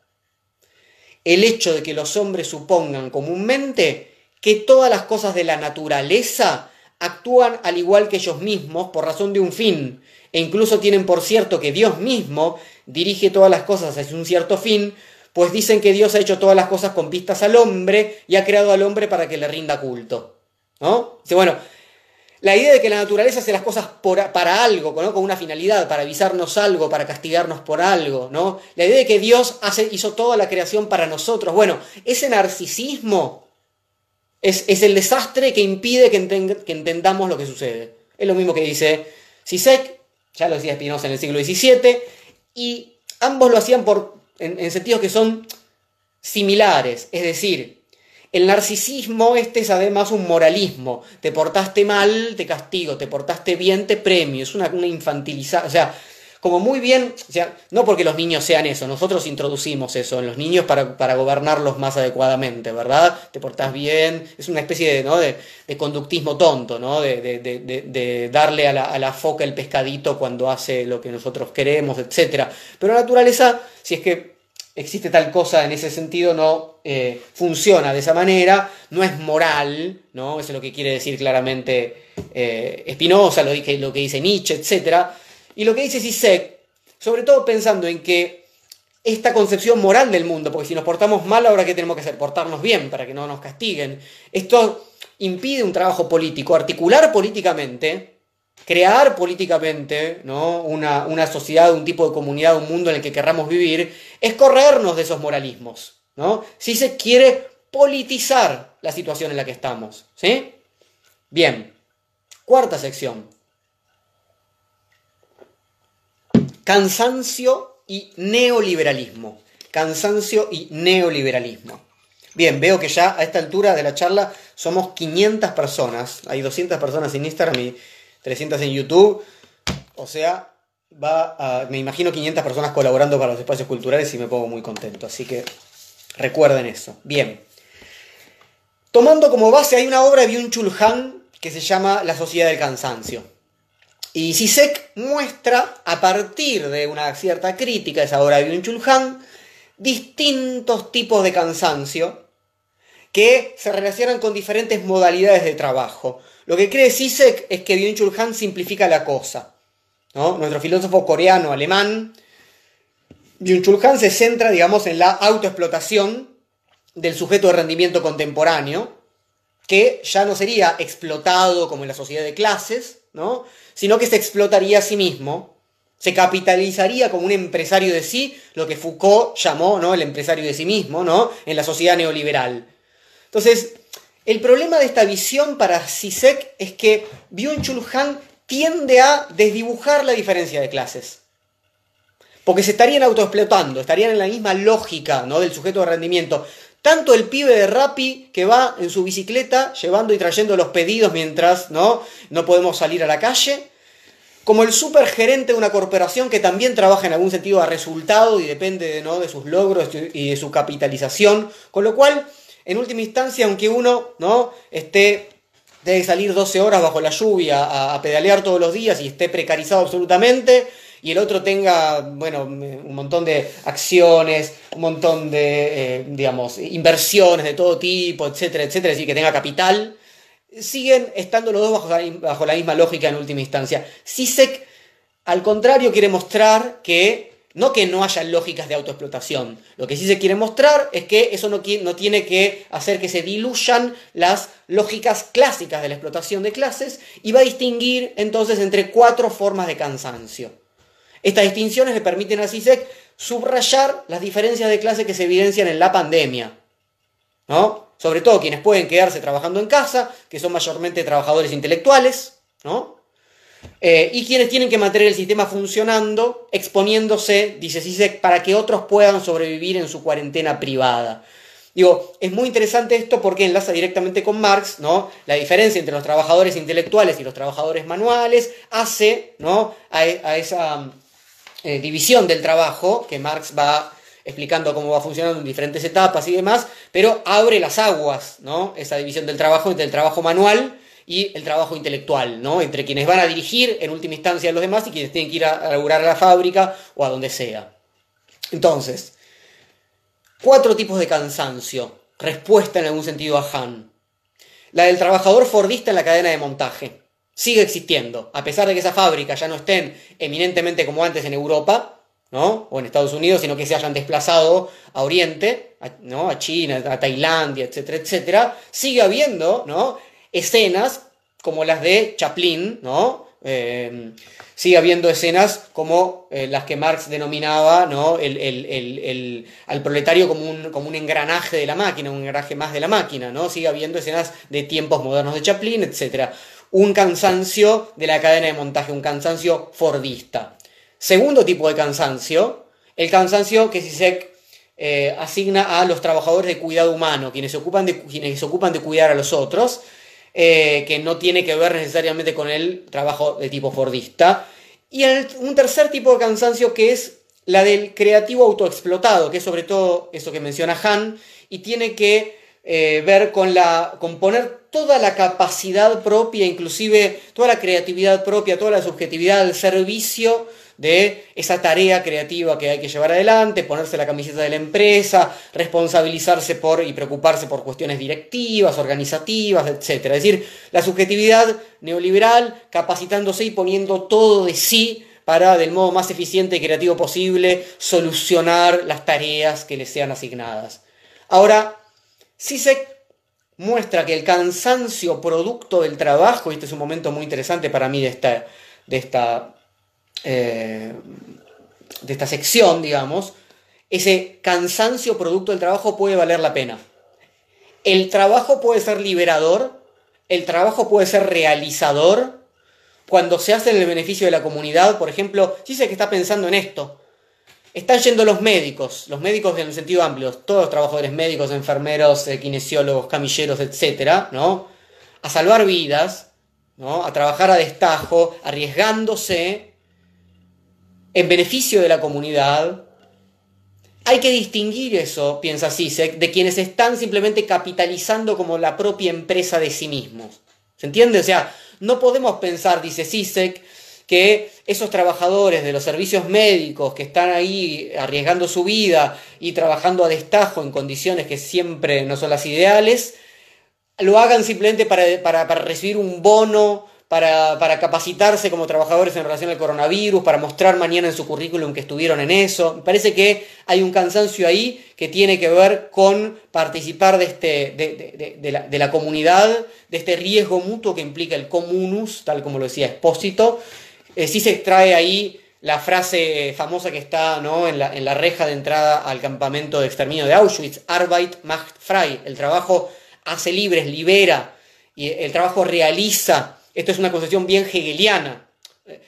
el hecho de que los hombres supongan comúnmente que todas las cosas de la naturaleza actúan al igual que ellos mismos por razón de un fin, e incluso tienen por cierto que Dios mismo dirige todas las cosas hacia un cierto fin, pues dicen que Dios ha hecho todas las cosas con pistas al hombre y ha creado al hombre para que le rinda culto. ¿No? Dice, bueno, la idea de que la naturaleza hace las cosas para algo, con una finalidad, para avisarnos algo, para castigarnos por algo, ¿no? La idea de que Dios hizo toda la creación para nosotros. Bueno, ese narcisismo es, el desastre que impide que, entendamos lo que sucede. Es lo mismo que dice Sisek, ya lo decía Spinoza en el siglo XVII, y ambos lo hacían por, en, en sentidos que son similares. Es decir, el narcisismo este es además un moralismo. Te portaste mal, te castigo, te portaste bien, te premio. Es una, una infantilizada. O sea, como muy bien, no porque los niños sean eso, nosotros introducimos eso en los niños para, gobernarlos más adecuadamente, ¿verdad? Te portás bien, es una especie de, conductismo tonto, ¿no? De, darle a la, foca el pescadito cuando hace lo que nosotros queremos, etc. Pero la naturaleza, si es que existe tal cosa en ese sentido, no eh, funciona de esa manera, no es moral, ¿no? Eso es lo que quiere decir claramente eh, Spinoza, lo, lo que dice Nietzsche, etcétera y lo que dice Sisek, sobre todo pensando en que esta concepción moral del mundo, porque si nos portamos mal, ahora qué tenemos que hacer? Portarnos bien para que no nos castiguen. Esto impide un trabajo político, articular políticamente, crear políticamente ¿no? una, una sociedad, un tipo de comunidad, un mundo en el que querramos vivir, es corrernos de esos moralismos. ¿no? Si se quiere politizar la situación en la que estamos. ¿sí? Bien, cuarta sección. Cansancio y neoliberalismo. Cansancio y neoliberalismo. Bien, veo que ya a esta altura de la charla somos 500 personas. Hay 200 personas en Instagram y 300 en YouTube. O sea, va me imagino 500 personas colaborando para los espacios culturales y me pongo muy contento. Así que recuerden eso. Bien. Tomando como base, hay una obra de Byung-Chul que se llama La Sociedad del Cansancio. Y Sisek muestra, a partir de una cierta crítica de esa obra de Byung-Chul distintos tipos de cansancio que se relacionan con diferentes modalidades de trabajo. Lo que cree Sisek es que Byung-Chul simplifica la cosa. ¿no? Nuestro filósofo coreano alemán, Byung-Chul se centra, digamos, en la autoexplotación del sujeto de rendimiento contemporáneo, que ya no sería explotado como en la sociedad de clases, ¿no? sino que se explotaría a sí mismo, se capitalizaría como un empresario de sí, lo que Foucault llamó ¿no? el empresario de sí mismo, ¿no? en la sociedad neoliberal. Entonces, el problema de esta visión para Sisek es que Byung-Chul Han tiende a desdibujar la diferencia de clases. Porque se estarían autoexplotando, estarían en la misma lógica ¿no? del sujeto de rendimiento. Tanto el pibe de Rappi que va en su bicicleta llevando y trayendo los pedidos mientras no, no podemos salir a la calle, como el supergerente de una corporación que también trabaja en algún sentido a resultado y depende ¿no? de sus logros y de su capitalización, con lo cual, en última instancia, aunque uno ¿no? esté debe salir 12 horas bajo la lluvia a, a pedalear todos los días y esté precarizado absolutamente, y el otro tenga, bueno, un montón de acciones, un montón de, eh, digamos, inversiones de todo tipo, etcétera, etcétera, es decir, que tenga capital, siguen estando los dos bajo la, misma lógica en última instancia. CISEC, al contrario, quiere mostrar que no que no haya lógicas de autoexplotación. Lo que sí quiere mostrar es que eso no, tiene que hacer que se diluyan las lógicas clásicas de la explotación de clases y va a distinguir entonces entre cuatro formas de cansancio. Estas distinciones le permiten a CISEC subrayar las diferencias de clase que se evidencian en la pandemia. ¿no? Sobre todo quienes pueden quedarse trabajando en casa, que son mayormente trabajadores intelectuales, ¿no? Eh, y quienes tienen que mantener el sistema funcionando, exponiéndose, dice CISEC, para que otros puedan sobrevivir en su cuarentena privada. Digo, es muy interesante esto porque enlaza directamente con Marx, ¿no? La diferencia entre los trabajadores intelectuales y los trabajadores manuales hace, ¿no? A, esa eh, división del trabajo que Marx va explicando cómo va funcionando en diferentes etapas y demás, pero abre las aguas, ¿no? Esa división del trabajo entre el trabajo manual y el trabajo intelectual, ¿no? Entre quienes van a dirigir en última instancia a los demás y quienes tienen que ir a, laburar a la fábrica o a donde sea. Entonces, cuatro tipos de cansancio. Respuesta en algún sentido a Han. La del trabajador fordista en la cadena de montaje. Sigue existiendo. A pesar de que esa fábrica ya no estén eminentemente como antes en Europa, ¿no? O en Estados Unidos, sino que se hayan desplazado a Oriente, ¿no? A China, a Tailandia, etcétera, etcétera, sigue habiendo, ¿no? escenas como las de Chaplin, ¿no? Eh, sigue habiendo escenas como eh, las que Marx denominaba ¿no? el, al proletario como un, como un engranaje de la máquina, un engranaje más de la máquina, ¿no? Sigue habiendo escenas de tiempos modernos de Chaplin, etc. Un cansancio de la cadena de montaje, un cansancio fordista. Segundo tipo de cansancio, el cansancio que se eh, asigna a los trabajadores de cuidado humano, quienes se ocupan de, quienes se ocupan de cuidar a los otros, eh, que no tiene que ver necesariamente con el trabajo de tipo fordista. Y un tercer tipo de cansancio que es la del creativo autoexplotado, que es sobre todo eso que menciona Han, y tiene que eh, ver con, la, con poner toda la capacidad propia, inclusive toda la creatividad propia, toda la subjetividad al servicio de esa tarea creativa que hay que llevar adelante, ponerse la camiseta de la empresa, responsabilizarse por y preocuparse por cuestiones directivas, organizativas, etc. Es decir, la subjetividad neoliberal capacitándose y poniendo todo de sí para, del modo más eficiente y creativo posible, solucionar las tareas que le sean asignadas. Ahora, si se muestra que el cansancio producto del trabajo, y este es un momento muy interesante para mí de esta, de esta eh, de esta sección, digamos, ese cansancio producto del trabajo puede valer la pena. El trabajo puede ser liberador, el trabajo puede ser realizador, cuando se hace en el beneficio de la comunidad, por ejemplo, si sé que está pensando en esto, están yendo los médicos, los médicos en el sentido amplio, todos los trabajadores médicos, enfermeros, eh, kinesiólogos, camilleros, etcétera, ¿no? A salvar vidas, ¿no? A trabajar a destajo, arriesgándose en beneficio de la comunidad. Hay que distinguir eso, piensa Sisek, de quienes están simplemente capitalizando como la propia empresa de sí mismos. ¿Se entiende? O sea, no podemos pensar, dice Sisek, que esos trabajadores de los servicios médicos que están ahí arriesgando su vida y trabajando a destajo en condiciones que siempre no son las ideales, lo hagan simplemente para, para, para recibir un bono para, capacitarse como trabajadores en relación al coronavirus, para mostrar mañana en su currículum que estuvieron en eso. Me parece que hay un cansancio ahí que tiene que ver con participar de, este, de, la, comunidad, de este riesgo mutuo que implica el comunus, tal como lo decía Espósito. Eh, sí se extrae ahí la frase famosa que está ¿no? en, la, en la reja de entrada al campamento de exterminio de Auschwitz, Arbeit macht frei, el trabajo hace libres, libera, y el trabajo realiza esto es una concepción bien hegeliana.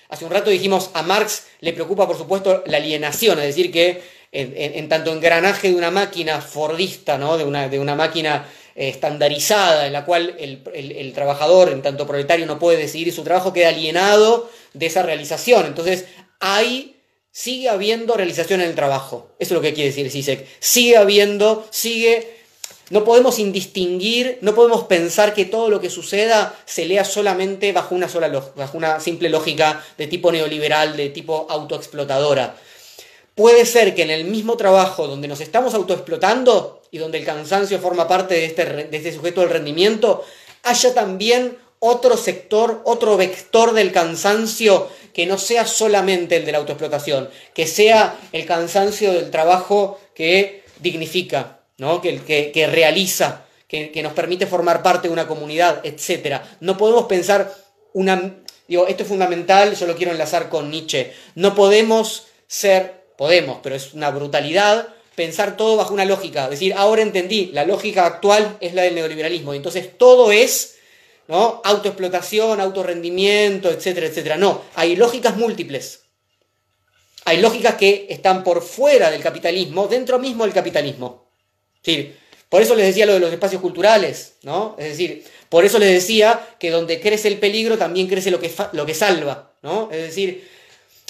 Hace un rato dijimos, a Marx le preocupa, por supuesto, la alienación, es decir, que en, tanto engranaje de una máquina fordista, ¿no? de, una, de una máquina eh, estandarizada, en la cual el, trabajador, en tanto proletario, no puede decidir su trabajo, queda alienado de esa realización. Entonces, hay, sigue habiendo realización en el trabajo. Eso es lo que quiere decir Sisek. Sigue habiendo, sigue No podemos indistinguir, no podemos pensar que todo lo que suceda se lea solamente bajo una, sola, bajo una simple lógica de tipo neoliberal, de tipo autoexplotadora. Puede ser que en el mismo trabajo donde nos estamos autoexplotando y donde el cansancio forma parte de este, de este sujeto del rendimiento, haya también otro sector, otro vector del cansancio que no sea solamente el de la autoexplotación, que sea el cansancio del trabajo que dignifica, ¿no? que, que, que realiza, que, que, nos permite formar parte de una comunidad, etc. No podemos pensar una... Digo, esto es fundamental, yo lo quiero enlazar con Nietzsche. No podemos ser, podemos, pero es una brutalidad, pensar todo bajo una lógica. Decir, ahora entendí, la lógica actual es la del neoliberalismo. Entonces todo es ¿no? Autoexplotación, autorrendimiento, etcétera, etcétera. No, hay lógicas múltiples. Hay lógicas que están por fuera del capitalismo, dentro mismo del capitalismo. Sí, por eso les decía lo de los espacios culturales, ¿no? Es decir, por eso les decía que donde crece el peligro también crece lo que, lo que salva, ¿no? Es decir,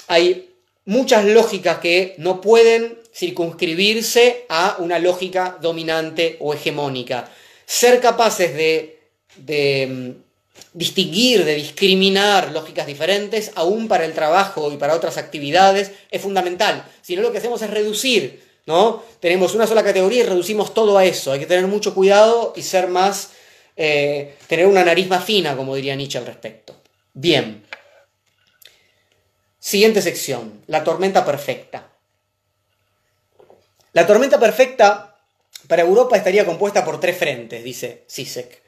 hay muchas lógicas que no pueden circunscribirse a una lógica dominante o hegemónica. Ser capaces de mm, distinguir, de discriminar lógicas diferentes, aún para el trabajo y para otras actividades, es fundamental. Si no, lo que hacemos es reducir, ¿no? Tenemos una sola categoría y reducimos todo a eso. Hay que tener mucho cuidado y ser más, eh, tener una nariz más fina, como diría Nietzsche al respecto. Bien. Siguiente sección, la tormenta perfecta. La tormenta perfecta para Europa estaría compuesta por tres frentes, dice Sisek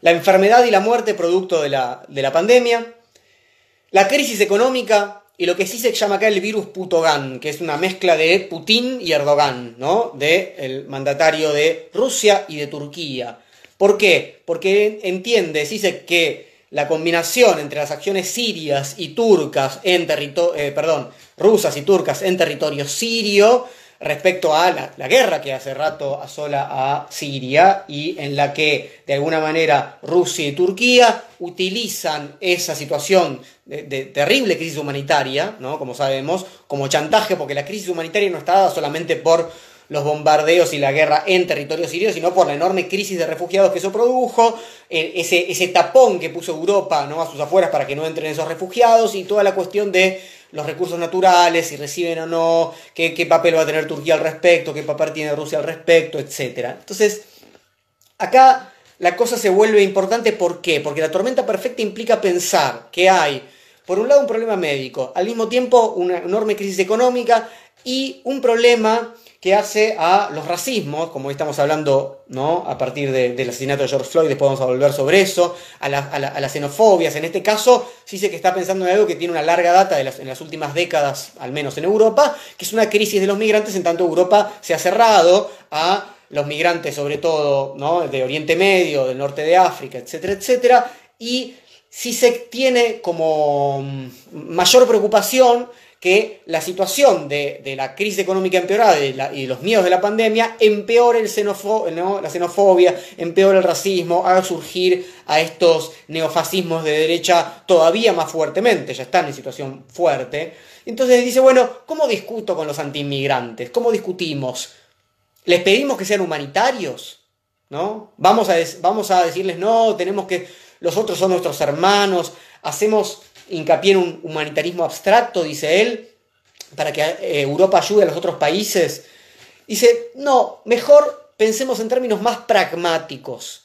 la enfermedad y la muerte producto de la, de la pandemia, la crisis económica y lo que sí se llama acá el virus Putogan, que es una mezcla de Putin y Erdogan, ¿no? De el mandatario de Rusia y de Turquía. ¿Por qué? Porque entiende, dice que la combinación entre las acciones sirias y turcas en territorio, eh, perdón, rusas y turcas en territorio sirio, respecto a la, guerra que hace rato asola a Siria y en la que de alguna manera Rusia y Turquía utilizan esa situación de, terrible crisis humanitaria, ¿no? como sabemos, como chantaje, porque la crisis humanitaria no está dada solamente por los bombardeos y la guerra en territorio sirio, sino por la enorme crisis de refugiados que eso produjo, eh, ese, ese tapón que puso Europa ¿no? a sus afueras para que no entren esos refugiados y toda la cuestión de los recursos naturales, si reciben o no, qué, papel va a tener Turquía al respecto, qué papel tiene Rusia al respecto, etc. Entonces, acá la cosa se vuelve importante, ¿por qué? Porque la tormenta perfecta implica pensar que hay, por un lado, un problema médico, al mismo tiempo una enorme crisis económica y un problema que hace a los racismos, como estamos hablando ¿no? a partir del asesinato de George Floyd, después vamos a volver sobre eso, a, las xenofobias. En este caso, sí sé que está pensando en algo que tiene una larga data en las últimas décadas, al menos en Europa, que es una crisis de los migrantes, en tanto Europa se ha cerrado a los migrantes, sobre todo ¿no? de Oriente Medio, del norte de África, etcétera, etcétera, y se tiene como mm, mayor preocupación que la situación de, la crisis económica empeorada y, los miedos de la pandemia empeore el la xenofobia, empeore el racismo, haga surgir a estos neofascismos de derecha todavía más fuertemente, ya están en situación fuerte. Entonces dice, bueno, ¿cómo discuto con los antiinmigrantes? ¿Cómo discutimos? ¿Les pedimos que sean humanitarios? ¿No? Vamos a, vamos a decirles, no, tenemos que, los otros son nuestros hermanos, hacemos hincapié en un humanitarismo abstracto, dice él, para que eh, Europa ayude a los otros países. Dice, no, mejor pensemos en términos más pragmáticos.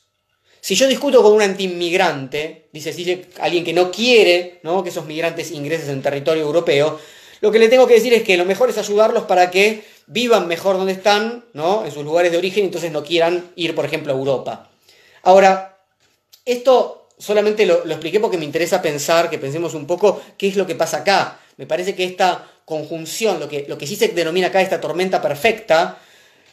Si yo discuto con un antiinmigrante, dice, alguien que no quiere que esos migrantes ingresen en territorio europeo, lo que le tengo que decir es que lo mejor es ayudarlos para que vivan mejor donde están, ¿no? en sus lugares de origen, y entonces no quieran ir, por ejemplo, a Europa. Ahora, esto solamente lo, expliqué porque me interesa pensar, que pensemos un poco qué es lo que pasa acá. Me parece que esta conjunción, lo que, lo que sí se denomina acá esta tormenta perfecta,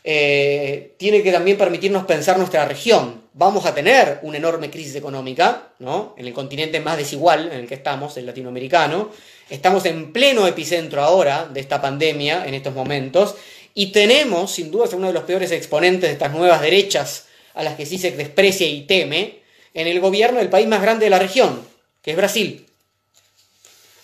eh, tiene que también permitirnos pensar nuestra región. Vamos a tener una enorme crisis económica, ¿no? En el continente más desigual en el que estamos, el latinoamericano. Estamos en pleno epicentro ahora de esta pandemia, en estos momentos, y tenemos, sin duda, uno de los peores exponentes de estas nuevas derechas a las que sí se desprecia y teme, en el gobierno del país más grande de la región, que es Brasil.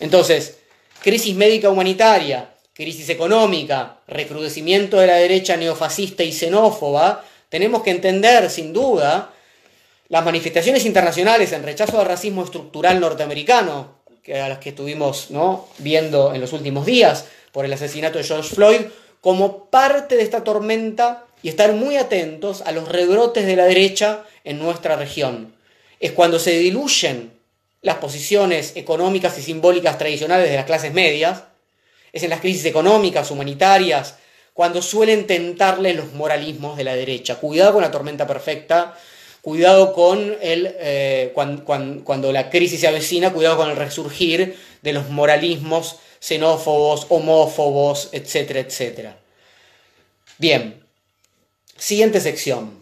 Entonces, crisis médica humanitaria, crisis económica, recrudecimiento de la derecha neofascista y xenófoba, tenemos que entender, sin duda, las manifestaciones internacionales en rechazo al racismo estructural norteamericano, que a las que estuvimos ¿no? viendo en los últimos días por el asesinato de George Floyd, como parte de esta tormenta y estar muy atentos a los rebrotes de la derecha en nuestra región. Es cuando se diluyen las posiciones económicas y simbólicas tradicionales de las clases medias, es en las crisis económicas, humanitarias, cuando suelen tentarle los moralismos de la derecha. Cuidado con la tormenta perfecta, cuidado con el, eh, cuando, la crisis se avecina, cuidado con el resurgir de los moralismos xenófobos, homófobos, etcétera, etcétera. Bien, siguiente sección.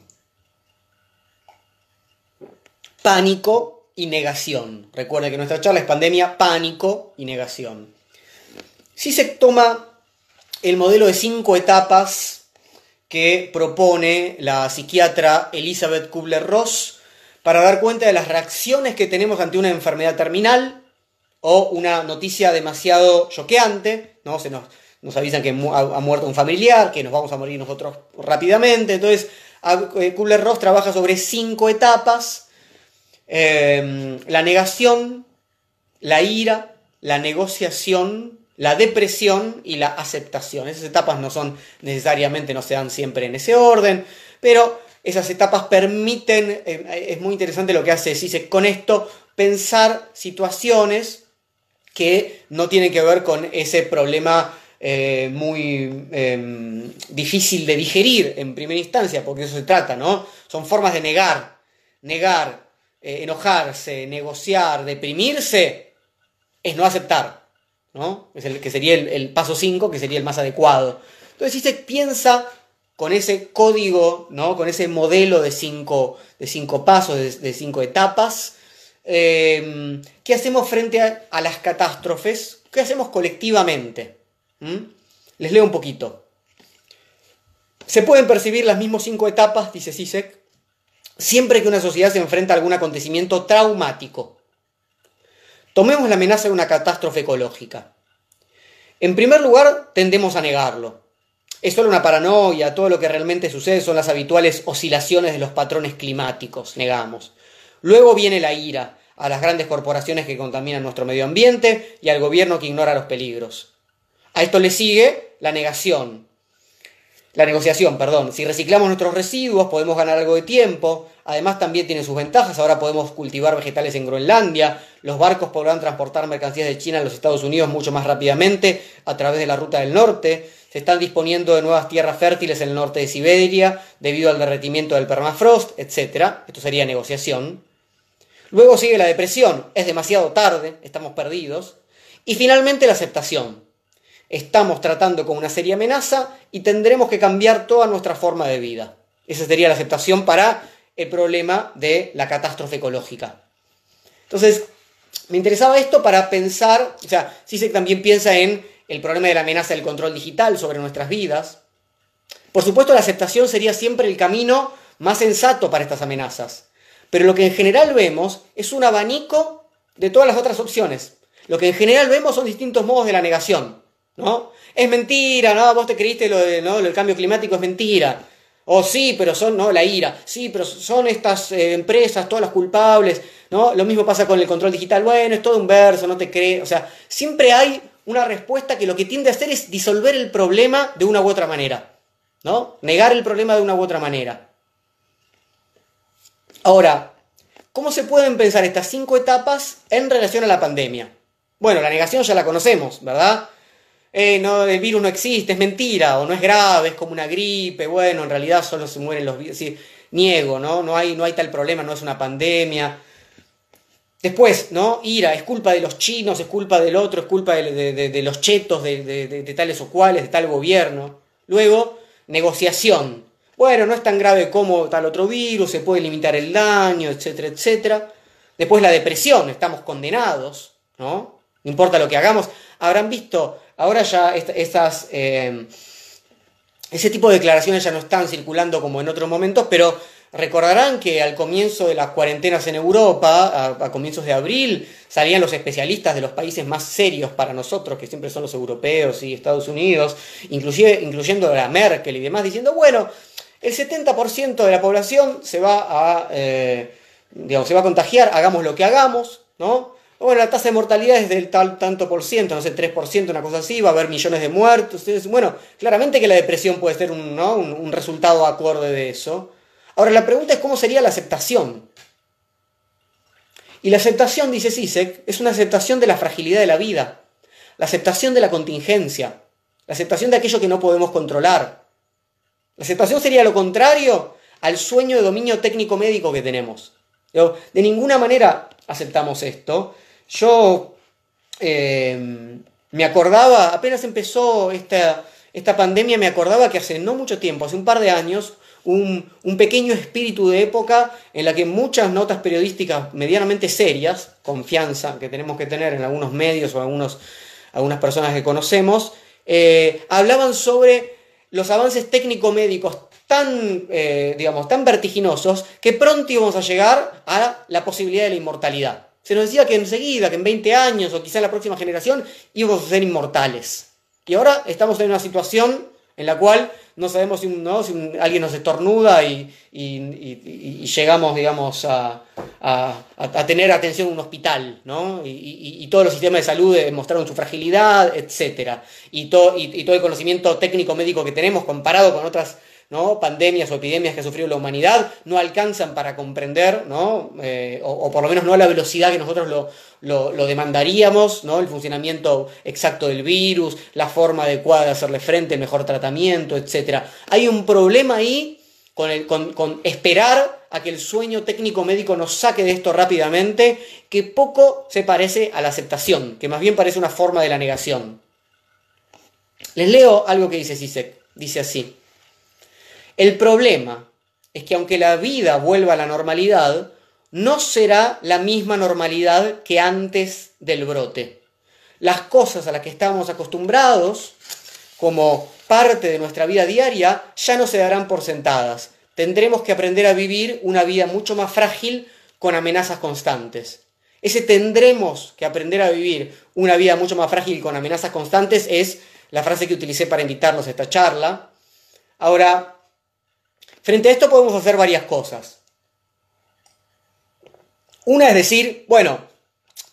Pánico y negación. Recuerden que nuestra charla es pandemia, pánico y negación. Si se toma el modelo de cinco etapas que propone la psiquiatra Elizabeth Kubler-Ross para dar cuenta de las reacciones que tenemos ante una enfermedad terminal o una noticia demasiado choqueante, ¿no? Se nos, nos avisan que ha muerto un familiar, que nos vamos a morir nosotros rápidamente. Entonces, eh, Kubler-Ross trabaja sobre cinco etapas. Eh, la negación, la ira, la negociación, la depresión y la aceptación. Esas etapas no son necesariamente, no se dan siempre en ese orden, pero esas etapas permiten, eh, es muy interesante lo que hace dice con esto, pensar situaciones que no tienen que ver con ese problema eh, muy em, difícil de digerir en primera instancia, porque eso se trata, ¿no? Son formas de negar, negar, eh, enojarse, negociar, deprimirse, es no aceptar. ¿no? Es el que sería el, paso 5, que sería el más adecuado. Entonces, si se piensa con ese código, ¿no? Con ese modelo de cinco, de cinco pasos, de, cinco etapas, eh, ¿qué hacemos frente a, las catástrofes? ¿Qué hacemos colectivamente? ¿Mm? Les leo un poquito. Se pueden percibir las mismas cinco etapas, dice Sisek, siempre que una sociedad se enfrenta a algún acontecimiento traumático. Tomemos la amenaza de una catástrofe ecológica. En primer lugar, tendemos a negarlo. Es solo una paranoia, todo lo que realmente sucede son las habituales oscilaciones de los patrones climáticos, negamos. Luego viene la ira a las grandes corporaciones que contaminan nuestro medio ambiente y al gobierno que ignora los peligros. A esto le sigue la negación, la negociación, perdón. Si reciclamos nuestros residuos podemos ganar algo de tiempo. Además también tiene sus ventajas. Ahora podemos cultivar vegetales en Groenlandia. Los barcos podrán transportar mercancías de China a los Estados Unidos mucho más rápidamente a través de la ruta del norte. Se están disponiendo de nuevas tierras fértiles en el norte de Siberia debido al derretimiento del permafrost, etc. Esto sería negociación. Luego sigue la depresión. Es demasiado tarde, estamos perdidos. Y finalmente la aceptación estamos tratando con una seria amenaza y tendremos que cambiar toda nuestra forma de vida. Esa sería la aceptación para el problema de la catástrofe ecológica. Entonces, me interesaba esto para pensar, o sea, se también piensa en el problema de la amenaza del control digital sobre nuestras vidas. Por supuesto, la aceptación sería siempre el camino más sensato para estas amenazas. Pero lo que en general vemos es un abanico de todas las otras opciones. Lo que en general vemos son distintos modos de la negación. ¿No? Es mentira, ¿no? Vos te creíste lo, de, ¿no? El cambio climático es mentira. O sí, pero son, ¿no? La ira. Sí, pero son estas eh, empresas todas las culpables, ¿no? Lo mismo pasa con el control digital. Bueno, es todo un verso, no te crees. O sea, siempre hay una respuesta que lo que tiende a hacer es disolver el problema de una u otra manera, ¿no? Negar el problema de una u otra manera. Ahora, ¿cómo se pueden pensar estas cinco etapas en relación a la pandemia? Bueno, la negación ya la conocemos, ¿verdad? Eh, no, el virus no existe, es mentira, o no es grave, es como una gripe, bueno, en realidad solo se mueren los virus. niego, ¿no? No hay, no hay tal problema, no es una pandemia. Después, ¿no? Ira, es culpa de los chinos, es culpa del otro, es culpa de, los chetos, de, tales o cuales, de tal gobierno. Luego, negociación. Bueno, no es tan grave como tal otro virus, se puede limitar el daño, etcétera, etcétera. Después la depresión, estamos condenados. No importa lo que hagamos. Habrán visto Ahora ya estas, eh, ese tipo de declaraciones ya no están circulando como en otros momentos, pero recordarán que al comienzo de las cuarentenas en Europa, a, comienzos de abril, salían los especialistas de los países más serios para nosotros, que siempre son los europeos y Estados Unidos, inclusive, incluyendo a la Merkel y demás, diciendo, bueno, el 70% de la población se va a, eh, digamos, se va a contagiar, hagamos lo que hagamos, ¿no? Bueno, la tasa de mortalidad es del tal tanto por ciento, no sé, 3%, una cosa así, va a haber millones de muertos. Bueno, claramente que la depresión puede ser un, un, resultado acorde de eso. Ahora, la pregunta es cómo sería la aceptación. Y la aceptación, dice Sisek, es una aceptación de la fragilidad de la vida, la aceptación de la contingencia, la aceptación de aquello que no podemos controlar. La aceptación sería lo contrario al sueño de dominio técnico médico que tenemos. De ninguna manera aceptamos esto, yo eh, me acordaba, apenas empezó esta, esta pandemia, me acordaba que hace no mucho tiempo, hace un par de años, un, pequeño espíritu de época en la que muchas notas periodísticas medianamente serias, confianza que tenemos que tener en algunos medios o algunos, algunas personas que conocemos, eh, hablaban sobre los avances técnico-médicos tan, eh, digamos, tan vertiginosos que pronto íbamos a llegar a la posibilidad de la inmortalidad. Se nos decía que enseguida, que en 20 años o quizá en la próxima generación íbamos a ser inmortales. Y ahora estamos en una situación en la cual no sabemos si, ¿no? si alguien nos estornuda y, y, llegamos, digamos, a, a, tener atención en un hospital, ¿no? Y, todos los sistemas de salud demostraron su fragilidad, etc. Y, todo y todo el conocimiento técnico médico que tenemos comparado con otras ¿no? pandemias o epidemias que ha sufrido la humanidad no alcanzan para comprender, ¿no? Eh, o, por lo menos no a la velocidad que nosotros lo, demandaríamos, ¿no? el funcionamiento exacto del virus, la forma adecuada de hacerle frente, el mejor tratamiento, etc. Hay un problema ahí con, el, con esperar a que el sueño técnico médico nos saque de esto rápidamente, que poco se parece a la aceptación, que más bien parece una forma de la negación. Les leo algo que dice Sisek. Dice así. El problema es que aunque la vida vuelva a la normalidad, no será la misma normalidad que antes del brote. Las cosas a las que estábamos acostumbrados, como parte de nuestra vida diaria, ya no se darán por sentadas. Tendremos que aprender a vivir una vida mucho más frágil con amenazas constantes. Ese tendremos que aprender a vivir una vida mucho más frágil con amenazas constantes es la frase que utilicé para invitarnos a esta charla. Ahora, Frente a esto podemos hacer varias cosas. Una es decir, bueno,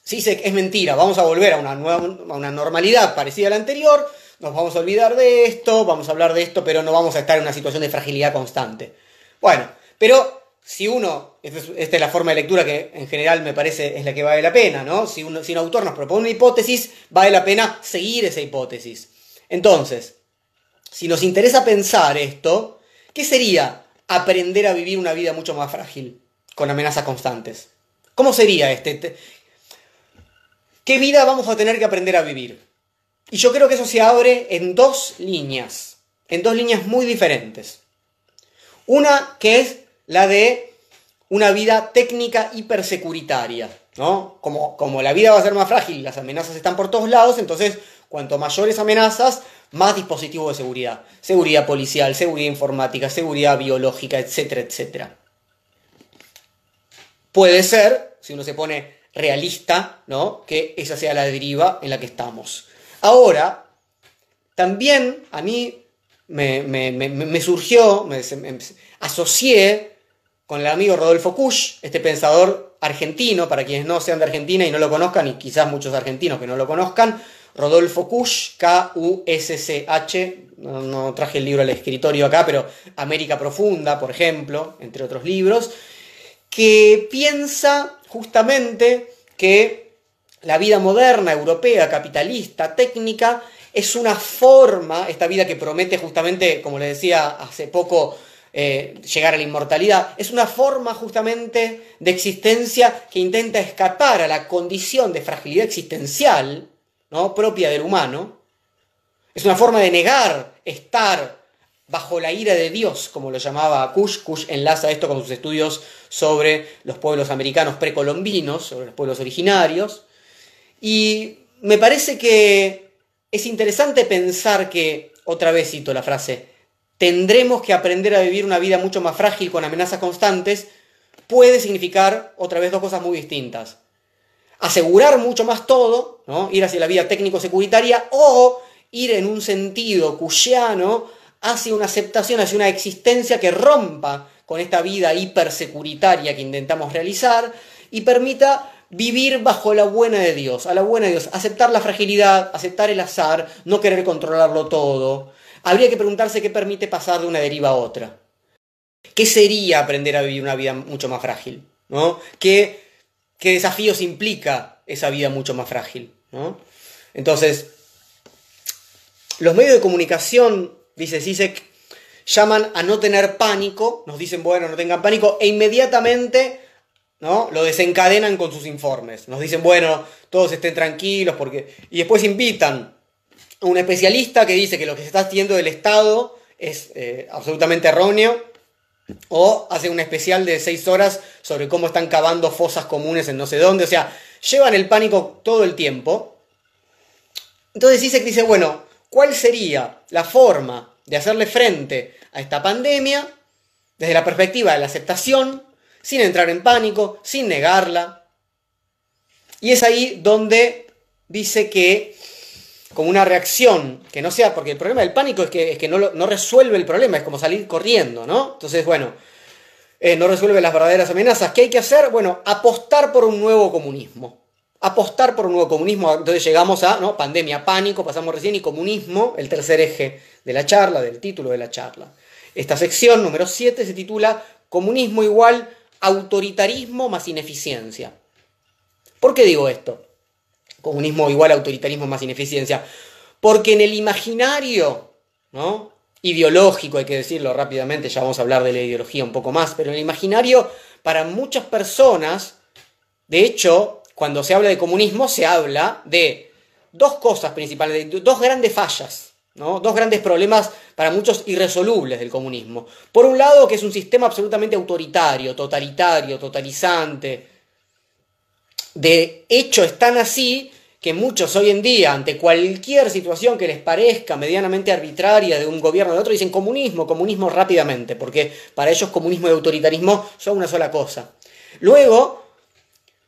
si es mentira, vamos a volver a una, nueva, a una normalidad parecida a la anterior, nos vamos a olvidar de esto, vamos a hablar de esto, pero no vamos a estar en una situación de fragilidad constante. Bueno, pero si uno, esta es la forma de lectura que en general me parece es la que vale la pena, ¿no? Si, si un autor nos propone una hipótesis, vale la pena seguir esa hipótesis. Entonces, si nos interesa pensar esto, ¿Qué sería aprender a vivir una vida mucho más frágil, con amenazas constantes? ¿Cómo sería este? ¿Qué vida vamos a tener que aprender a vivir? Y yo creo que eso se abre en dos líneas, en dos líneas muy diferentes. Una que es la de una vida técnica hipersecuritaria, ¿no? Como, como la vida va a ser más frágil, las amenazas están por todos lados, entonces cuanto mayores amenazas, más dispositivos de seguridad. Seguridad policial, seguridad informática, seguridad biológica, etcétera, etcétera. Puede ser, si uno se pone realista, ¿no? que esa sea la deriva en la que estamos. Ahora, también a mí me, surgió, me, asocié con el amigo Rodolfo Kusch, este pensador argentino, para quienes no sean de Argentina y no lo conozcan, y quizás muchos argentinos que no lo conozcan, Rodolfo Kusch, K-U-S-C-H, no, traje el libro al escritorio acá, pero América Profunda, por ejemplo, entre otros libros, que piensa justamente que la vida moderna, europea, capitalista, técnica, es una forma, esta vida que promete justamente, como le decía hace poco, eh, llegar a la inmortalidad, es una forma justamente de existencia que intenta escapar a la condición de fragilidad existencial ¿no? propia del humano, es una forma de negar estar bajo la ira de Dios, como lo llamaba Kush. Kush enlaza esto con sus estudios sobre los pueblos americanos precolombinos, sobre los pueblos originarios. Y me parece que es interesante pensar que, otra vez cito la frase, tendremos que aprender a vivir una vida mucho más frágil con amenazas constantes, puede significar otra vez dos cosas muy distintas asegurar mucho más todo, ¿no? ir hacia la vía técnico-securitaria o ir en un sentido cuyiano hacia una aceptación, hacia una existencia que rompa con esta vida hipersecuritaria que intentamos realizar y permita vivir bajo la buena de Dios, a la buena de Dios, aceptar la fragilidad, aceptar el azar, no querer controlarlo todo. Habría que preguntarse qué permite pasar de una deriva a otra. ¿Qué sería aprender a vivir una vida mucho más frágil? ¿no? ¿Qué, ¿Qué desafíos implica esa vida mucho más frágil? ¿no? Entonces, los medios de comunicación, dice Sisek, llaman a no tener pánico, nos dicen, bueno, no tengan pánico, e inmediatamente ¿no? lo desencadenan con sus informes. Nos dicen, bueno, todos estén tranquilos, porque. Y después invitan a un especialista que dice que lo que se está haciendo del Estado es eh, absolutamente erróneo. O hace un especial de seis horas sobre cómo están cavando fosas comunes en no sé dónde. O sea, llevan el pánico todo el tiempo. Entonces que dice, bueno, ¿cuál sería la forma de hacerle frente a esta pandemia desde la perspectiva de la aceptación, sin entrar en pánico, sin negarla. Y es ahí donde dice que como una reacción que no sea, porque el problema del pánico es que, es que no, no, resuelve el problema, es como salir corriendo, ¿no? Entonces, bueno, eh, no resuelve las verdaderas amenazas. ¿Qué hay que hacer? Bueno, apostar por un nuevo comunismo. Apostar por un nuevo comunismo. Entonces llegamos a ¿no? pandemia, pánico, pasamos recién y comunismo, el tercer eje de la charla, del título de la charla. Esta sección número 7 se titula Comunismo igual autoritarismo más ineficiencia. ¿Por qué digo esto? Comunismo igual autoritarismo más ineficiencia. Porque en el imaginario, ¿no? ideológico, hay que decirlo rápidamente, ya vamos a hablar de la ideología un poco más, pero en el imaginario, para muchas personas, de hecho, cuando se habla de comunismo, se habla de dos cosas principales, de dos grandes fallas, ¿no? dos grandes problemas para muchos irresolubles del comunismo. Por un lado, que es un sistema absolutamente autoritario, totalitario, totalizante. De hecho, es tan así que muchos hoy en día, ante cualquier situación que les parezca medianamente arbitraria de un gobierno o de otro, dicen comunismo, comunismo rápidamente, porque para ellos comunismo y autoritarismo son una sola cosa. Luego,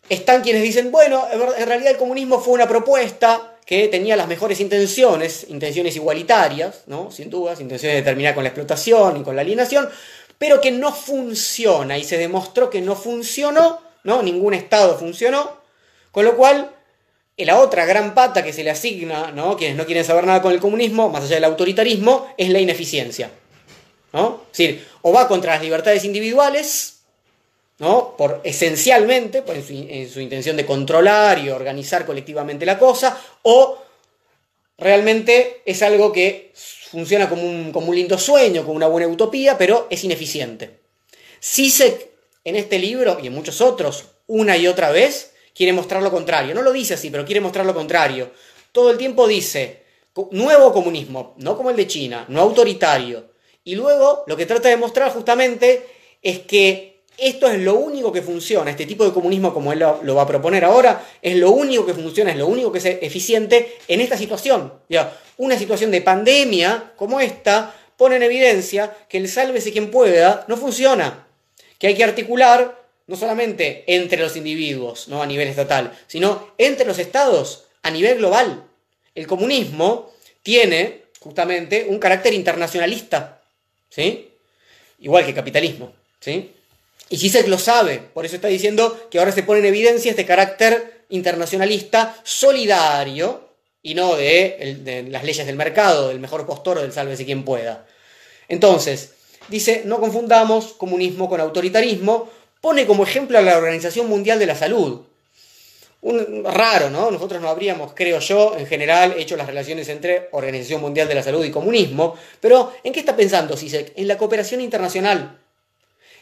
están quienes dicen, bueno, en realidad el comunismo fue una propuesta que tenía las mejores intenciones, intenciones igualitarias, ¿no? sin dudas, intenciones de terminar con la explotación y con la alienación, pero que no funciona y se demostró que no funcionó, ¿no? ningún Estado funcionó, con lo cual la otra gran pata que se le asigna, ¿no? quienes no quieren saber nada con el comunismo, más allá del autoritarismo, es la ineficiencia. ¿no? Es decir, o va contra las libertades individuales, ¿no? Por, esencialmente, en, su, intención de controlar y organizar colectivamente la cosa, o realmente es algo que funciona como un, como un lindo sueño, como una buena utopía, pero es ineficiente. Sisek, en este libro y en muchos otros, una y otra vez, quiere mostrar lo contrario. No lo dice así, pero quiere mostrar lo contrario. Todo el tiempo dice, nuevo comunismo, no como el de China, no autoritario. Y luego lo que trata de mostrar justamente es que esto es lo único que funciona, este tipo de comunismo como él lo, va a proponer ahora, es lo único que funciona, es lo único que es eficiente en esta situación. una situación de pandemia como esta pone en evidencia que el sálvese quien pueda no funciona, que hay que articular no solamente entre los individuos, no a nivel estatal, sino entre los estados a nivel global. El comunismo tiene justamente un carácter internacionalista, ¿sí? Igual que el capitalismo, ¿sí? Y Zizek lo sabe, por eso está diciendo que ahora se pone en evidencia este carácter internacionalista solidario y no de, las leyes del mercado, del mejor postor o del sálvese quien pueda. Entonces, dice, no confundamos comunismo con autoritarismo, pone como ejemplo a la Organización Mundial de la Salud. Un, raro, ¿no? Nosotros no habríamos, creo yo, en general, hecho las relaciones entre Organización Mundial de la Salud y comunismo, pero ¿en qué está pensando Zizek? En la cooperación internacional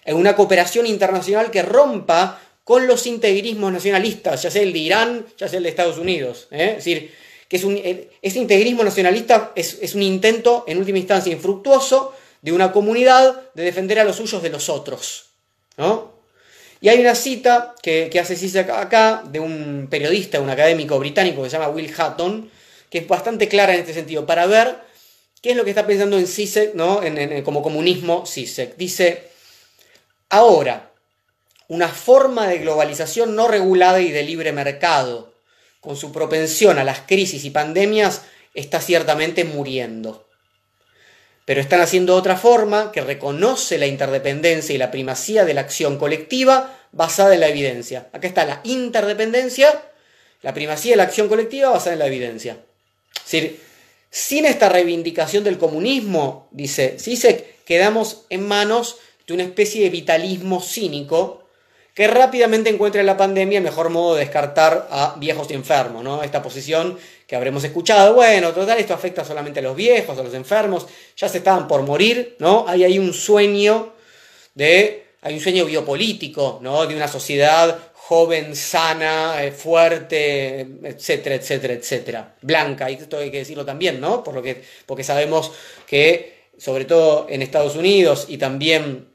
en una cooperación internacional que rompa con los integrismos nacionalistas, ya sea el de Irán, ya sea el de Estados Unidos. ¿eh? Es decir, que es un, ese integrismo nacionalista es, un intento, en última instancia, infructuoso de una comunidad de defender a los suyos de los otros. ¿no? Y hay una cita que, que hace Cisa acá de un periodista, un académico británico que se llama Will Hatton, que es bastante clara en este sentido, para ver qué es lo que está pensando en Zizek, ¿no? en, como comunismo Zizek. Dice, Ahora, una forma de globalización no regulada y de libre mercado, con su propensión a las crisis y pandemias, está ciertamente muriendo. Pero están haciendo otra forma que reconoce la interdependencia y la primacía de la acción colectiva basada en la evidencia. Acá está la interdependencia, la primacía de la acción colectiva basada en la evidencia. Es decir, sin esta reivindicación del comunismo, dice Sisek, quedamos en manos de una especie de vitalismo cínico que rápidamente encuentra en la pandemia el mejor modo de descartar a viejos y enfermos, ¿no? Esta posición que habremos escuchado, bueno, total, esto afecta solamente a los viejos, a los enfermos, ya se estaban por morir, ¿no? Hay ahí un sueño de, hay un sueño biopolítico, ¿no? De una sociedad joven, sana, eh, fuerte, etcétera, etcétera, etcétera. Blanca, y esto hay que decirlo también, ¿no? Por lo que, porque sabemos que, sobre todo en Estados Unidos y también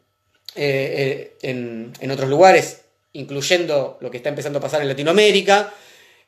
eh, eh, en, en otros lugares, incluyendo lo que está empezando a pasar en Latinoamérica,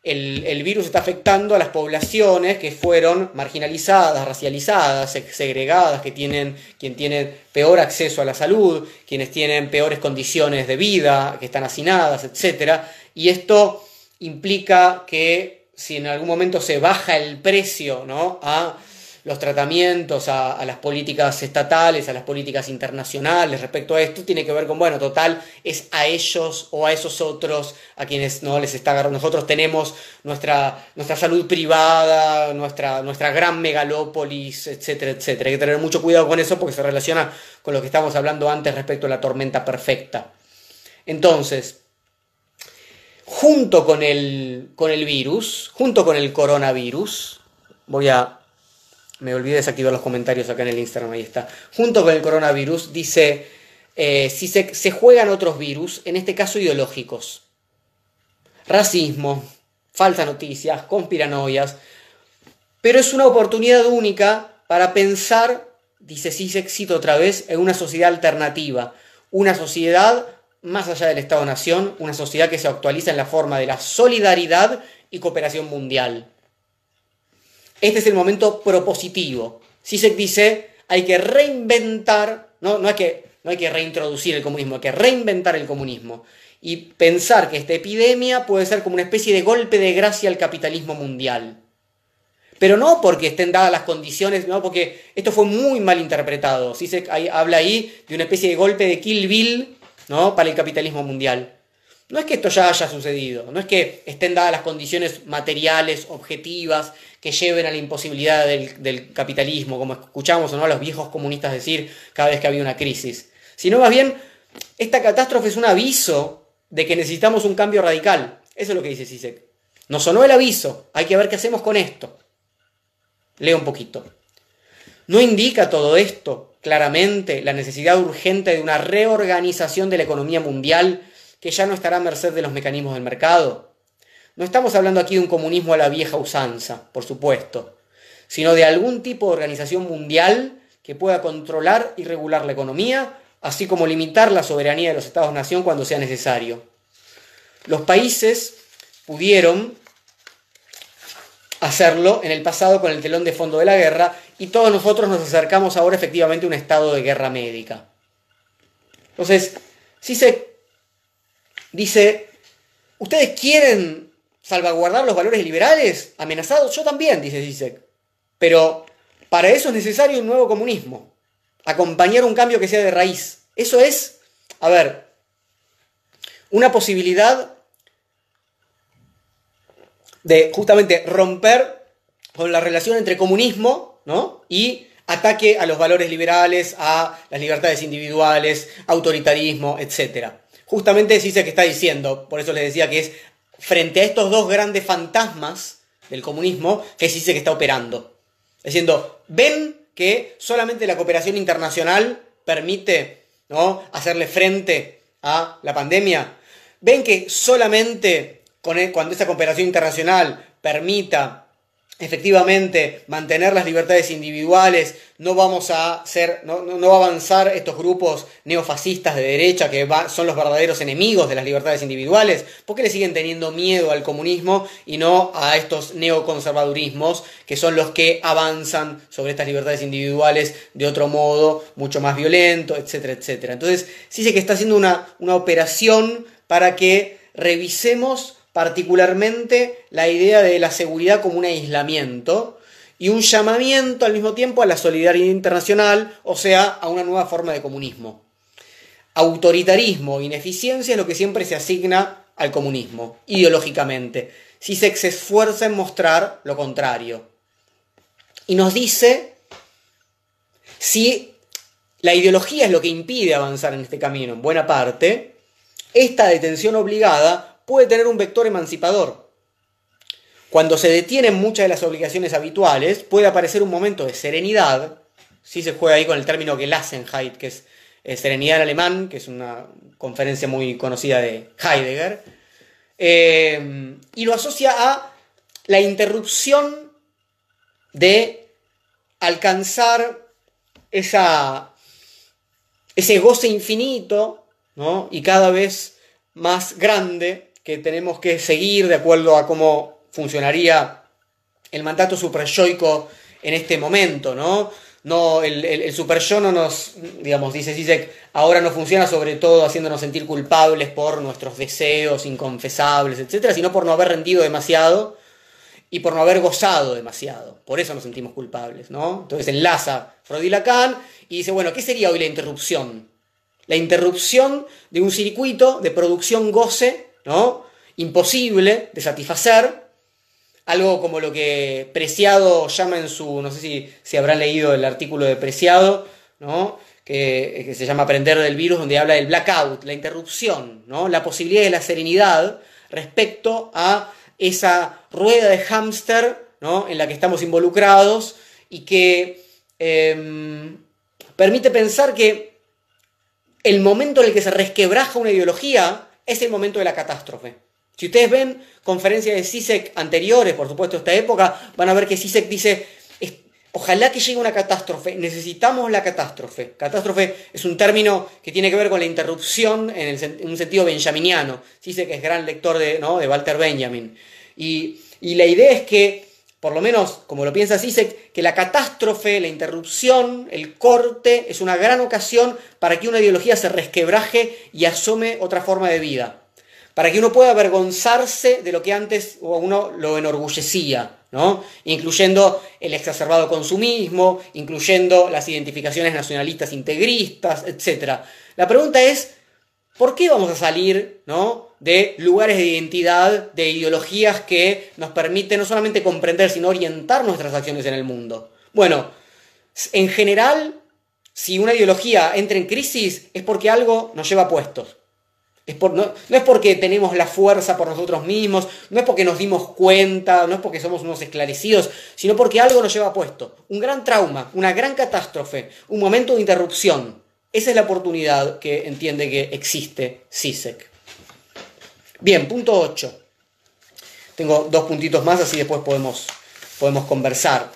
el, virus está afectando a las poblaciones que fueron marginalizadas, racializadas, segregadas, que tienen, quien tiene peor acceso a la salud, quienes tienen peores condiciones de vida, que están hacinadas, etc. Y esto implica que si en algún momento se baja el precio ¿no? a los tratamientos a, las políticas estatales, a las políticas internacionales respecto a esto, tiene que ver con, bueno, total, es a ellos o a esos otros a quienes no les está agarrando. Nosotros tenemos nuestra, nuestra salud privada, nuestra, nuestra gran megalópolis, etcétera, etcétera. Hay que tener mucho cuidado con eso porque se relaciona con lo que estábamos hablando antes respecto a la tormenta perfecta. Entonces, junto con el, con el virus, junto con el coronavirus, voy a me olvidé desactivar los comentarios acá en el Instagram, ahí está. Junto con el coronavirus, dice, eh, si se, se juegan otros virus, en este caso ideológicos. Racismo, falsas noticias, conspiranoias. Pero es una oportunidad única para pensar, dice Sisek, cito otra vez, en una sociedad alternativa. Una sociedad más allá del Estado-Nación, una sociedad que se actualiza en la forma de la solidaridad y cooperación mundial. Este es el momento propositivo. Sisek dice, hay que reinventar, no, no, hay que, no hay que reintroducir el comunismo, hay que reinventar el comunismo. Y pensar que esta epidemia puede ser como una especie de golpe de gracia al capitalismo mundial. Pero no porque estén dadas las condiciones, no, porque esto fue muy mal interpretado. Sisek habla ahí de una especie de golpe de Kill Bill ¿no? para el capitalismo mundial. No es que esto ya haya sucedido, no es que estén dadas las condiciones materiales, objetivas, que lleven a la imposibilidad del, capitalismo, como escuchamos ¿no? a los viejos comunistas decir cada vez que había una crisis, sino más bien esta catástrofe es un aviso de que necesitamos un cambio radical. Eso es lo que dice Sisek. Nos sonó el aviso, hay que ver qué hacemos con esto. Leo un poquito. ¿No indica todo esto claramente la necesidad urgente de una reorganización de la economía mundial que ya no estará a merced de los mecanismos del mercado? No estamos hablando aquí de un comunismo a la vieja usanza, por supuesto, sino de algún tipo de organización mundial que pueda controlar y regular la economía, así como limitar la soberanía de los Estados-nación cuando sea necesario. Los países pudieron hacerlo en el pasado con el telón de fondo de la guerra y todos nosotros nos acercamos ahora efectivamente a un estado de guerra médica. Entonces, si se dice, ¿ustedes quieren salvaguardar los valores liberales amenazados? Yo también, dice Zizek. Pero para eso es necesario un nuevo comunismo. Acompañar un cambio que sea de raíz. Eso es, a ver, una posibilidad de justamente romper con la relación entre comunismo ¿no? y ataque a los valores liberales, a las libertades individuales, autoritarismo, etc. Justamente dice que está diciendo, por eso les decía que es frente a estos dos grandes fantasmas del comunismo que sí que está operando. Diciendo, ven que solamente la cooperación internacional permite ¿no? hacerle frente a la pandemia. Ven que solamente con e, cuando esa cooperación internacional permita efectivamente mantener las libertades individuales, no vamos a ser, no, no, va a avanzar estos grupos neofascistas de derecha que son los verdaderos enemigos de las libertades individuales, porque le siguen teniendo miedo al comunismo y no a estos neoconservadurismos que son los que avanzan sobre estas libertades individuales de otro modo, mucho más violento, etcétera, etcétera. Entonces, sí sé que está haciendo una, una operación para que revisemos particularmente la idea de la seguridad como un aislamiento y un llamamiento al mismo tiempo a la solidaridad internacional, o sea, a una nueva forma de comunismo. Autoritarismo, ineficiencia es lo que siempre se asigna al comunismo, ideológicamente. Si se esfuerza en mostrar lo contrario. Y nos dice si la ideología es lo que impide avanzar en este camino, en buena parte, esta detención obligada puede tener un vector emancipador. Cuando se detienen muchas de las obligaciones habituales, puede aparecer un momento de serenidad, si se juega ahí con el término Gelassenheit, que es serenidad en alemán, que es una conferencia muy conocida de Heidegger, eh, y lo asocia a la interrupción de alcanzar esa, ese goce infinito ¿no? y cada vez más grande que tenemos que seguir de acuerdo a cómo funcionaría el mandato superyoico en este momento, ¿no? No, el, el, super yo no nos, digamos, dice Zizek, ahora no funciona sobre todo haciéndonos sentir culpables por nuestros deseos inconfesables, etcétera, sino por no haber rendido demasiado y por no haber gozado demasiado. Por eso nos sentimos culpables, ¿no? Entonces enlaza Freud y Lacan y dice, bueno, ¿qué sería hoy la interrupción? La interrupción de un circuito de producción goce, ¿no? Imposible de satisfacer, algo como lo que Preciado llama en su, no sé si, si habrán leído el artículo de Preciado, ¿no? que, que, se llama Aprender del virus, donde habla del blackout, la interrupción, ¿no? la posibilidad de la serenidad respecto a esa rueda de hámster ¿no? en la que estamos involucrados y que eh, permite pensar que el momento en el que se resquebraja una ideología es el momento de la catástrofe. Si ustedes ven conferencias de CISEC anteriores, por supuesto, a esta época, van a ver que CISEC dice, ojalá que llegue una catástrofe, necesitamos la catástrofe. Catástrofe es un término que tiene que ver con la interrupción en, un sentido benjaminiano. CISEC es gran lector de, ¿no? de Walter Benjamin. Y la idea es que, por lo menos como lo piensa CISEC, que la catástrofe, la interrupción, el corte, es una gran ocasión para que una ideología se resquebraje y asome otra forma de vida para que uno pueda avergonzarse de lo que antes uno lo enorgullecía, ¿no? incluyendo el exacerbado consumismo, incluyendo las identificaciones nacionalistas integristas, etc. La pregunta es, ¿por qué vamos a salir ¿no? de lugares de identidad, de ideologías que nos permiten no solamente comprender, sino orientar nuestras acciones en el mundo? Bueno, en general, si una ideología entra en crisis es porque algo nos lleva puestos no, es porque tenemos la fuerza por nosotros mismos, no es porque nos dimos cuenta, no es porque somos unos esclarecidos, sino porque algo nos lleva puesto. Un gran trauma, una gran catástrofe, un momento de interrupción. Esa es la oportunidad que entiende que existe CISEC. Bien, punto 8. Tengo dos puntitos más, así después podemos, podemos conversar.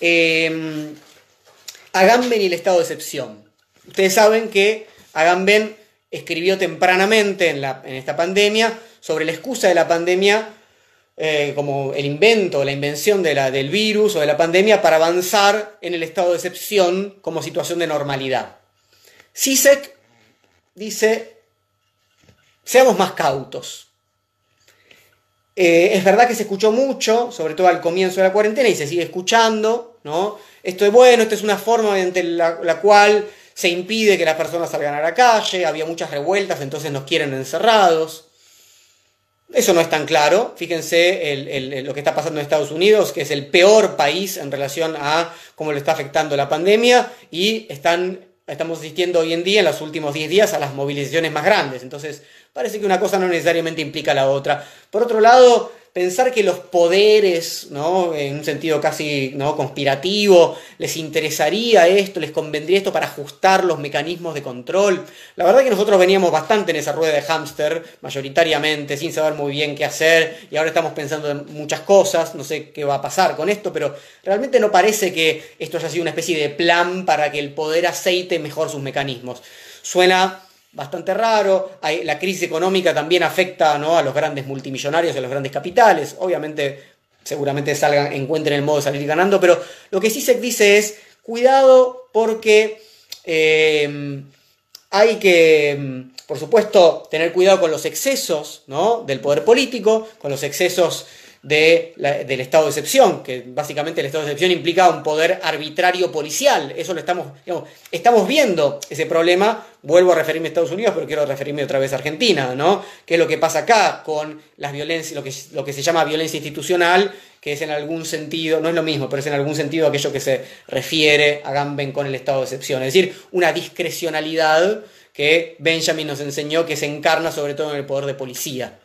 Eh, Agamben y el estado de excepción. Ustedes saben que Agamben escribió tempranamente en, esta pandemia sobre la excusa de la pandemia eh, como el invento, la invención del virus o de la pandemia para avanzar en el estado de excepción como situación de normalidad. Sisek dice, seamos más cautos. Eh, es verdad que se escuchó mucho, sobre todo al comienzo de la cuarentena, y se sigue escuchando, ¿no? Esto es bueno, esto es una forma mediante la cual se impide que las personas salgan a la calle, había muchas revueltas, entonces nos quieren encerrados. Eso no es tan claro. Fíjense lo que está pasando en Estados Unidos, que es el peor país en relación a cómo le está afectando la pandemia, y están, estamos asistiendo hoy en día, en los últimos 10 días, a las movilizaciones más grandes. Entonces, parece que una cosa no necesariamente implica la otra. Por otro lado, pensar que los poderes, ¿no? en un sentido casi ¿no? conspirativo, les interesaría esto, les convendría esto para ajustar los mecanismos de control. La verdad que nosotros veníamos bastante en esa rueda de hámster, mayoritariamente, sin saber muy bien qué hacer, y ahora estamos pensando en muchas cosas, no sé qué va a pasar con esto, pero realmente no parece que esto haya sido una especie de plan para que el poder aceite mejor sus mecanismos. Suena bastante raro. la crisis económica también afecta ¿no? a los grandes multimillonarios y a los grandes capitales. Obviamente, seguramente salgan, encuentren el modo de salir ganando, pero lo que sí se dice es, cuidado porque eh, hay que, por supuesto, tener cuidado con los excesos ¿no? del poder político, con los excesos del estado de excepción, que básicamente el estado de excepción implica un poder arbitrario policial. Eso lo estamos, estamos viendo ese problema. Vuelvo a referirme a Estados Unidos, pero quiero referirme otra vez a Argentina, ¿no? ¿Qué es lo que pasa acá con las violencias, lo que, lo que se llama violencia institucional, que es en algún sentido, no es lo mismo, pero es en algún sentido aquello que se refiere a Gamben con el estado de excepción, es decir, una discrecionalidad que Benjamin nos enseñó que se encarna sobre todo en el poder de policía.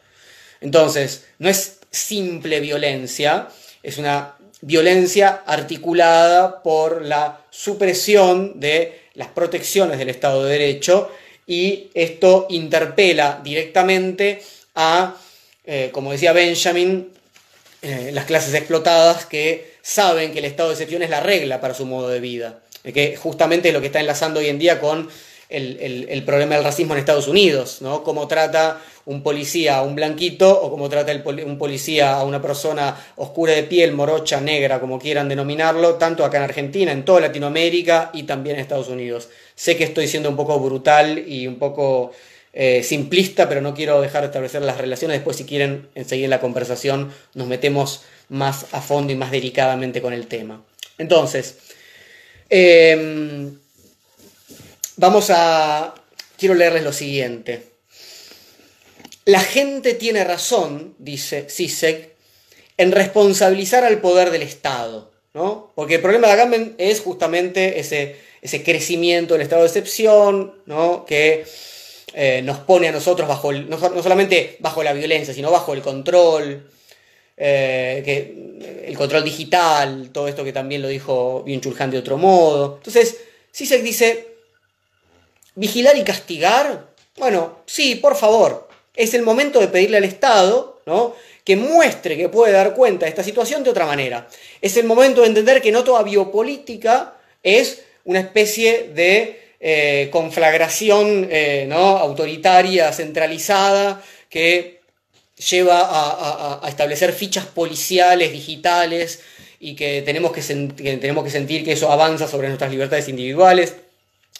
Entonces, no es simple violencia, es una violencia articulada por la supresión de las protecciones del Estado de Derecho y esto interpela directamente a, eh, como decía Benjamin, eh, las clases explotadas que saben que el estado de excepción es la regla para su modo de vida, que justamente es lo que está enlazando hoy en día con el, problema del racismo en Estados Unidos, ¿no? Cómo trata un policía a un blanquito o cómo trata un policía a una persona oscura de piel, morocha, negra, como quieran denominarlo, tanto acá en Argentina, en toda Latinoamérica y también en Estados Unidos. Sé que estoy siendo un poco brutal y un poco eh, simplista, pero no quiero dejar de establecer las relaciones. Después, si quieren seguir la conversación, nos metemos más a fondo y más delicadamente con el tema. Entonces, em, Vamos a... Quiero leerles lo siguiente. La gente tiene razón, dice Sisek, en responsabilizar al poder del Estado, ¿no? Porque el problema de Agamben es justamente ese, ese crecimiento del estado de excepción, ¿no? Que eh, nos pone a nosotros bajo, no, solamente bajo la violencia, sino bajo el control, eh, que, el control digital, todo esto que también lo dijo bien Chulhan de otro modo. Entonces, Sisek dice, ¿Vigilar y castigar? Bueno, sí, por favor. Es el momento de pedirle al Estado, ¿no? que muestre que puede dar cuenta de esta situación de otra manera. Es el momento de entender que no toda biopolítica es una especie de eh, conflagración eh, ¿no? autoritaria, centralizada, que lleva a, establecer fichas policiales, digitales, y que tenemos que, que tenemos que sentir que eso avanza sobre nuestras libertades individuales.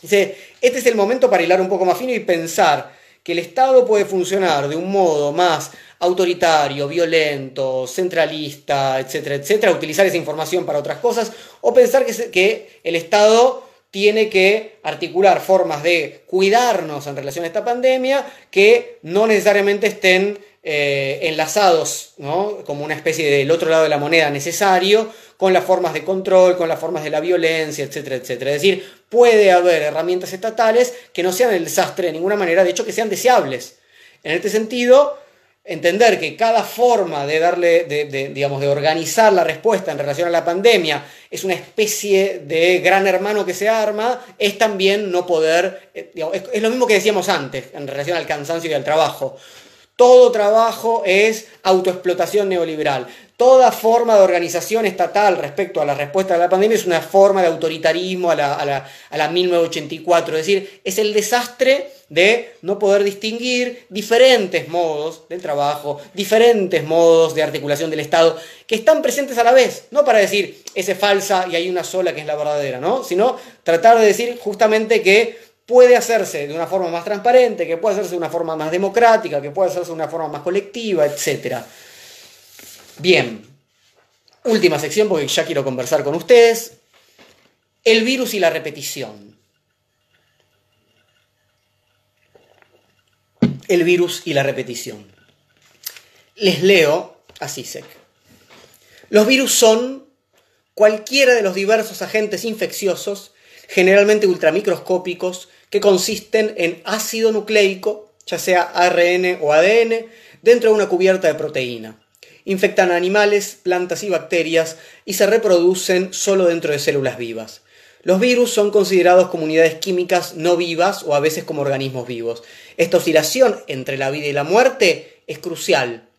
Dice, este es el momento para hilar un poco más fino y pensar que el Estado puede funcionar de un modo más autoritario, violento, centralista, etcétera, etcétera, utilizar esa información para otras cosas, o pensar que, que el Estado tiene que articular formas de cuidarnos en relación a esta pandemia que no necesariamente estén eh, enlazados, ¿no? como una especie del otro lado de la moneda necesario, con las formas de control, con las formas de la violencia, etcétera, etcétera. Es decir, puede haber herramientas estatales que no sean el desastre de ninguna manera, de hecho que sean deseables. En este sentido, entender que cada forma de darle, de, digamos, de organizar la respuesta en relación a la pandemia es una especie de gran hermano que se arma, es también no poder, eh, es, lo mismo que decíamos antes en relación al cansancio y al trabajo. Todo trabajo es autoexplotación neoliberal. Toda forma de organización estatal respecto a la respuesta a la pandemia es una forma de autoritarismo a la, a la, 1984. Es decir, es el desastre de no poder distinguir diferentes modos del trabajo, diferentes modos de articulación del Estado, que están presentes a la vez, no para decir esa es falsa y hay una sola que es la verdadera, ¿no? sino tratar de decir justamente que puede hacerse de una forma más transparente, que puede hacerse de una forma más democrática, que puede hacerse de una forma más colectiva, etcétera. Bien, última sección porque ya quiero conversar con ustedes. El virus y la repetición. El virus y la repetición. Les leo a CISEC. Los virus son cualquiera de los diversos agentes infecciosos, generalmente ultramicroscópicos, que consisten en ácido nucleico, ya sea ARN o ADN, dentro de una cubierta de proteína infectan animales, plantas y bacterias y se reproducen solo dentro de células vivas. Los virus son considerados como unidades químicas no vivas o a veces como organismos vivos. Esta oscilación entre la vida y la muerte es crucial.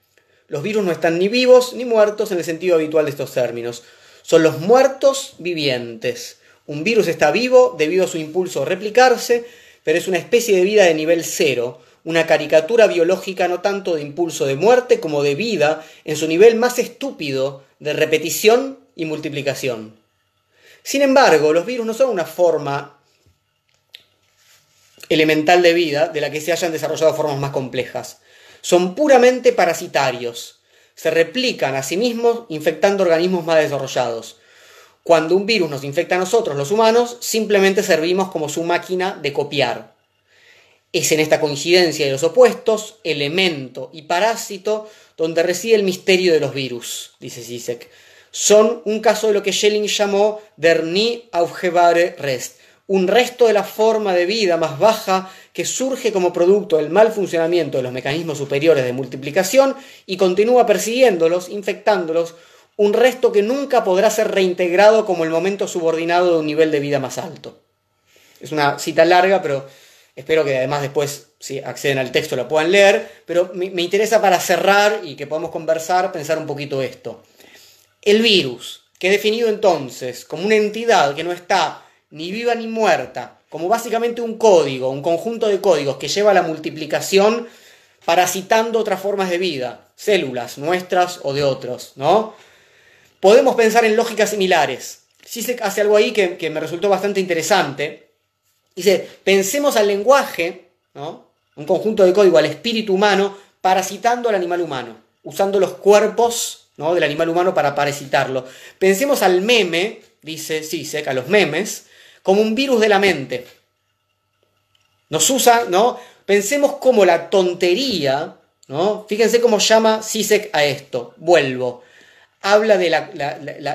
Los virus no están ni vivos ni muertos en el sentido habitual de estos términos. Son los muertos vivientes. Un virus está vivo debido a su impulso a replicarse, pero es una especie de vida de nivel cero, una caricatura biológica no tanto de impulso de muerte como de vida en su nivel más estúpido de repetición y multiplicación. Sin embargo, los virus no son una forma elemental de vida de la que se hayan desarrollado formas más complejas. Son puramente parasitarios. se replican a sí mismos infectando organismos más desarrollados. Cuando un virus nos infecta a nosotros, los humanos, simplemente servimos como su máquina de copiar. Es en esta coincidencia de los opuestos, elemento y parásito, donde reside el misterio de los virus, dice Zizek. Son un caso de lo que Schelling llamó der nie aufgebare Rest, un resto de la forma de vida más baja que surge como producto del mal funcionamiento de los mecanismos superiores de multiplicación y continúa persiguiéndolos, infectándolos, un resto que nunca podrá ser reintegrado como el momento subordinado de un nivel de vida más alto. Es una cita larga, pero espero que además después, si acceden al texto, la puedan leer, pero me, interesa para cerrar y que podamos conversar, pensar un poquito esto. El virus, que he definido entonces como una entidad que no está ni viva ni muerta, como básicamente un código, un conjunto de códigos que lleva a la multiplicación parasitando otras formas de vida, células nuestras o de otros, ¿no? Podemos pensar en lógicas similares. Si se hace algo ahí que, que, me resultó bastante interesante. Dice, pensemos al lenguaje, ¿no? Un conjunto de código al espíritu humano parasitando al animal humano, usando los cuerpos ¿no? del animal humano para parasitarlo. Pensemos al meme, dice Sisek, a los memes, como un virus de la mente. Nos usa, ¿no? Pensemos como la tontería, ¿no? Fíjense cómo llama Sisek a esto. Vuelvo. Habla de la,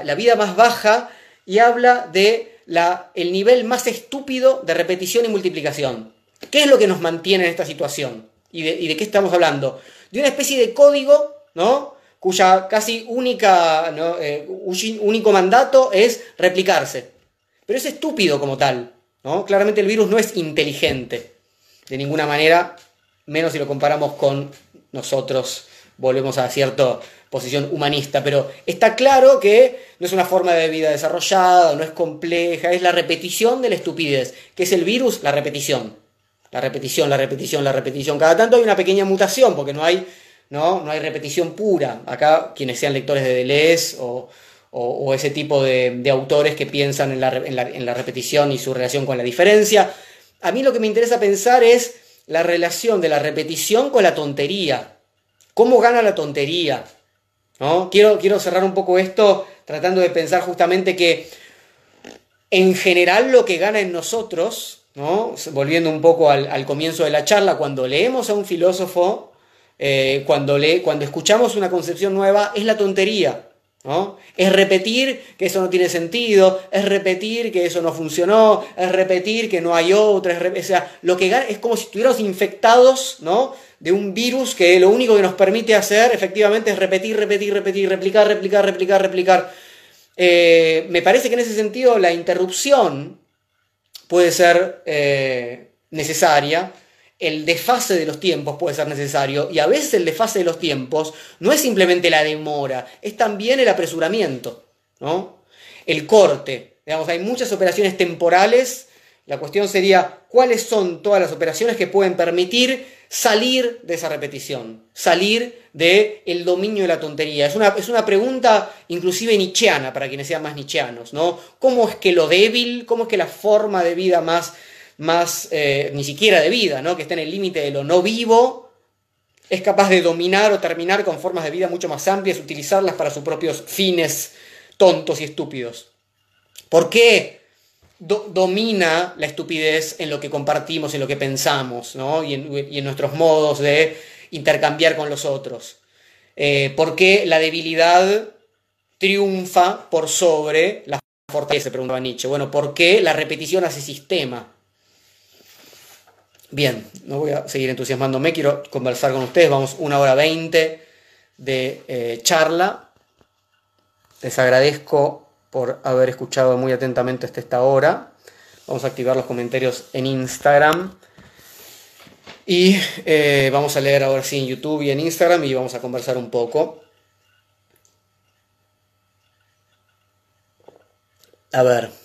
la, vida más baja y habla de la, el nivel más estúpido de repetición y multiplicación. ¿Qué es lo que nos mantiene en esta situación? ¿Y de, y de qué estamos hablando? De una especie de código, ¿no? cuya casi única, ¿no? eh, único mandato es replicarse. Pero es estúpido como tal. ¿no? Claramente el virus no es inteligente. De ninguna manera, menos si lo comparamos con nosotros. Volvemos a cierta posición humanista. Pero está claro que no es una forma de vida desarrollada, no es compleja, es la repetición de la estupidez. ¿Qué es el virus? La repetición. La repetición, la repetición, la repetición. Cada tanto hay una pequeña mutación, porque no hay ¿no? No hay repetición pura. Acá, quienes sean lectores de Deleuze o, ese tipo de, autores que piensan en la, repetición y su relación con la diferencia, a mí lo que me interesa pensar es la relación de la repetición con la tontería. ¿Cómo gana la tontería? ¿No? Quiero, quiero cerrar un poco esto tratando de pensar justamente que en general lo que gana en nosotros, ¿no? volviendo un poco al, comienzo de la charla, cuando leemos a un filósofo, eh, cuando, le, cuando escuchamos una concepción nueva, es la tontería. ¿no? Es repetir que eso no tiene sentido, es repetir que eso no funcionó, es repetir que no hay otra, es o sea, lo que es como si estuviéramos infectados ¿no? De un virus que lo único que nos permite hacer efectivamente es repetir, repetir, repetir, replicar, replicar, replicar, replicar. Eh, me parece que en ese sentido la interrupción puede ser eh, necesaria, el desfase de los tiempos puede ser necesario y a veces el desfase de los tiempos no es simplemente la demora, es también el apresuramiento, ¿no? El corte. Digamos, hay muchas operaciones temporales. La cuestión sería cuáles son todas las operaciones que pueden permitir salir de esa repetición, salir del el dominio de la tontería. Es una, es una pregunta inclusive nietzscheana para quienes sean más nietzscheanos, ¿no? ¿Cómo es que lo débil, cómo es que la forma de vida más más, eh, ni siquiera de vida, ¿no? que está en el límite de lo no vivo, es capaz de dominar o terminar con formas de vida mucho más amplias, utilizarlas para sus propios fines tontos y estúpidos. ¿Por qué do domina la estupidez en lo que compartimos, en lo que pensamos, ¿no? y, en, nuestros modos de intercambiar con los otros? Eh, ¿Por qué la debilidad triunfa por sobre la fortaleza? Preguntaba Nietzsche. Bueno, ¿por qué la repetición hace sistema? Bien, no voy a seguir entusiasmándome, quiero conversar con ustedes, vamos una hora veinte de eh, charla. Les agradezco por haber escuchado muy atentamente hasta esta hora. Vamos a activar los comentarios en Instagram. Y eh, vamos a leer ahora sí en YouTube y en Instagram y vamos a conversar un poco. A ver.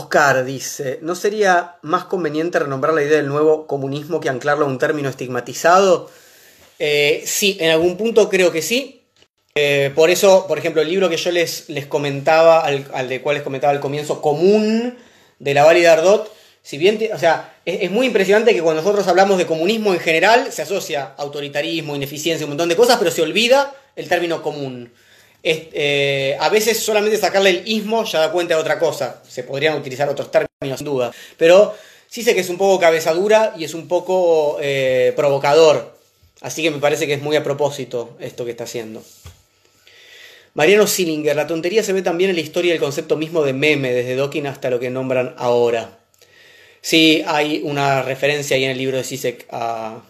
Oscar dice, ¿no sería más conveniente renombrar la idea del nuevo comunismo que anclarlo a un término estigmatizado? Eh, sí, en algún punto creo que sí. Eh, por eso, por ejemplo, el libro que yo les, les comentaba, al, de cual les comentaba al comienzo, Común, de la Válida Ardot, Si bien, o sea, es, muy impresionante que cuando nosotros hablamos de comunismo en general, se asocia autoritarismo, ineficiencia, un montón de cosas, pero se olvida el término común. Eh, a veces solamente sacarle el ismo ya da cuenta de otra cosa. Se podrían utilizar otros términos, sin duda. Pero sí sé que es un poco cabezadura y es un poco eh, provocador. Así que me parece que es muy a propósito esto que está haciendo. Mariano Sillinger, la tontería se ve también en la historia del concepto mismo de meme, desde Dawkins hasta lo que nombran ahora. Sí, hay una referencia ahí en el libro de Sisek a,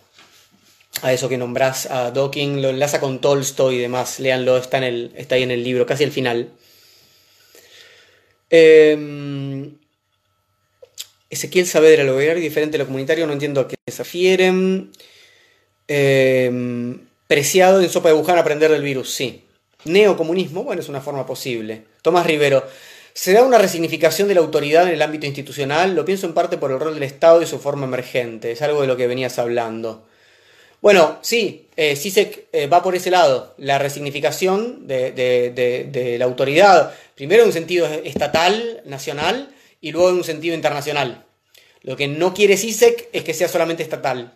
eso que nombrás, a Dawkins, lo enlaza con Tolstoy y demás, léanlo, está, en el, está ahí en el libro, casi al final. Eh, Ezequiel Saavedra, lo y diferente a lo comunitario, no entiendo a qué se refieren. Em, preciado en Sopa de Buján aprender del virus, sí. Neocomunismo, bueno, es una forma posible. Tomás Rivero, ¿se da una resignificación de la autoridad en el ámbito institucional? Lo pienso en parte por el rol del Estado y su forma emergente. Es algo de lo que venías hablando. Bueno, sí, eh, sí se eh, va por ese lado. La resignificación de, la autoridad, primero en un sentido estatal, nacional, y luego en un sentido internacional. Lo que no quiere CISEC es que sea solamente estatal,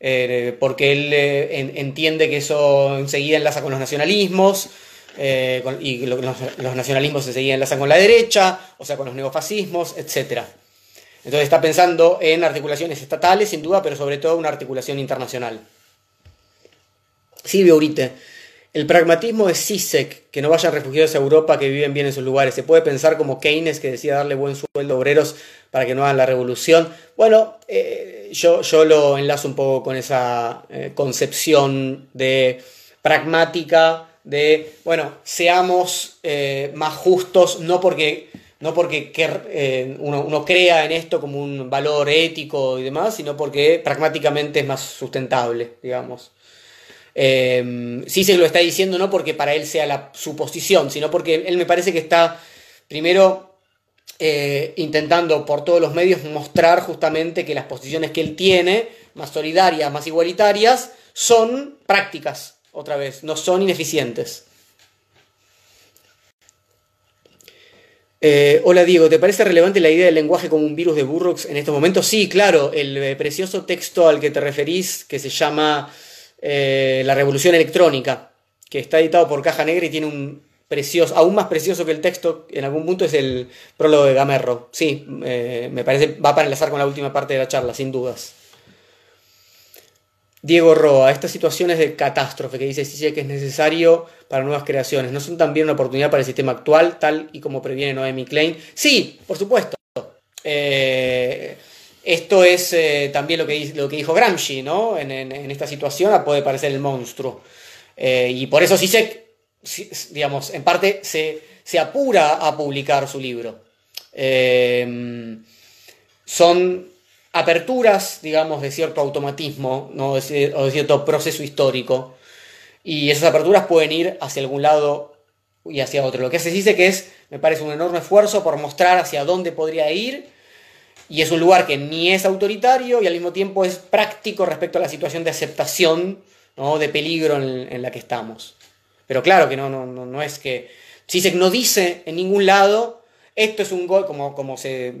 eh, porque él eh, entiende que eso enseguida enlaza con los nacionalismos, y los, nacionalismos enseguida enlazan con la derecha, o sea, con los neofascismos, etc. Entonces está pensando en articulaciones estatales, sin duda, pero sobre todo una articulación internacional. Silvio Urite. El pragmatismo de Sisek, que no vayan refugiados a Europa, que viven bien en sus lugares. Se puede pensar como Keynes, que decía darle buen sueldo a obreros para que no hagan la revolución. Bueno, eh, yo, yo, lo enlazo un poco con esa eh, concepción de pragmática, de, bueno, seamos eh, más justos, no porque, no porque uno, uno crea en esto como un valor ético y demás, sino porque pragmáticamente es más sustentable, digamos. Eh, sí se lo está diciendo no porque para él sea la, su posición, sino porque él me parece que está primero eh, intentando por todos los medios mostrar justamente que las posiciones que él tiene, más solidarias, más igualitarias, son prácticas, otra vez, no son ineficientes. Eh, hola Diego, ¿te parece relevante la idea del lenguaje como un virus de Burroughs en estos momentos? Sí, claro, el precioso texto al que te referís, que se llama eh, la Revolución Electrónica, que está editado por Caja Negra y tiene un precioso, aún más precioso que el texto, en algún punto es el prólogo de Gamerro. Sí, eh, me parece, va para enlazar con la última parte de la charla, sin dudas. Diego Roa, estas situaciones de catástrofe que dice sí que es necesario para nuevas creaciones, ¿no son también una oportunidad para el sistema actual, tal y como previene Noemi Klein? Sí, por supuesto. Eh, esto es eh, también lo que, dijo Gramsci, ¿no? En, esta situación puede parecer el monstruo. Eh, y por eso Sisek, digamos, en parte se, apura a publicar su libro. Son aperturas, digamos, de cierto automatismo, ¿no? o de cierto proceso histórico. Y esas aperturas pueden ir hacia algún lado y hacia otro. Lo que hace que es, me parece, un enorme esfuerzo por mostrar hacia dónde podría ir y es un lugar que ni es autoritario y al mismo tiempo es práctico respecto a la situación de aceptación, ¿no? de peligro en, la que estamos. Pero claro que no, no, no, es que... CISEC no dice en ningún lado, esto es un gol, como, como, se,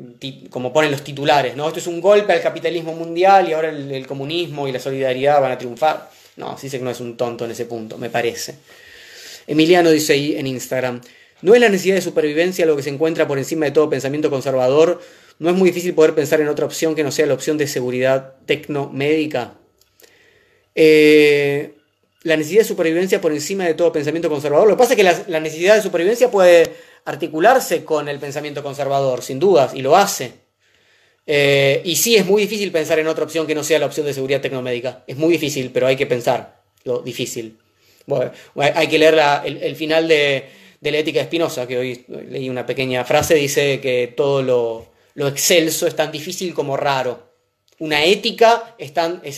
como ponen los titulares, ¿no? esto es un golpe al capitalismo mundial y ahora el, comunismo y la solidaridad van a triunfar. No, CISEC no es un tonto en ese punto, me parece. Emiliano dice ahí en Instagram, ¿no es la necesidad de supervivencia lo que se encuentra por encima de todo pensamiento conservador? no es muy difícil poder pensar en otra opción que no sea la opción de seguridad tecnomédica. Eh, la necesidad de supervivencia por encima de todo pensamiento conservador. Lo que pasa es que la, necesidad de supervivencia puede articularse con el pensamiento conservador, sin dudas, y lo hace. Eh, y sí, es muy difícil pensar en otra opción que no sea la opción de seguridad tecnomédica. Es muy difícil, pero hay que pensar lo difícil. Bueno, hay que leer el, final de, la ética de Spinoza, que hoy leí una pequeña frase, dice que todo lo, lo excelso es tan difícil como raro. Una ética es,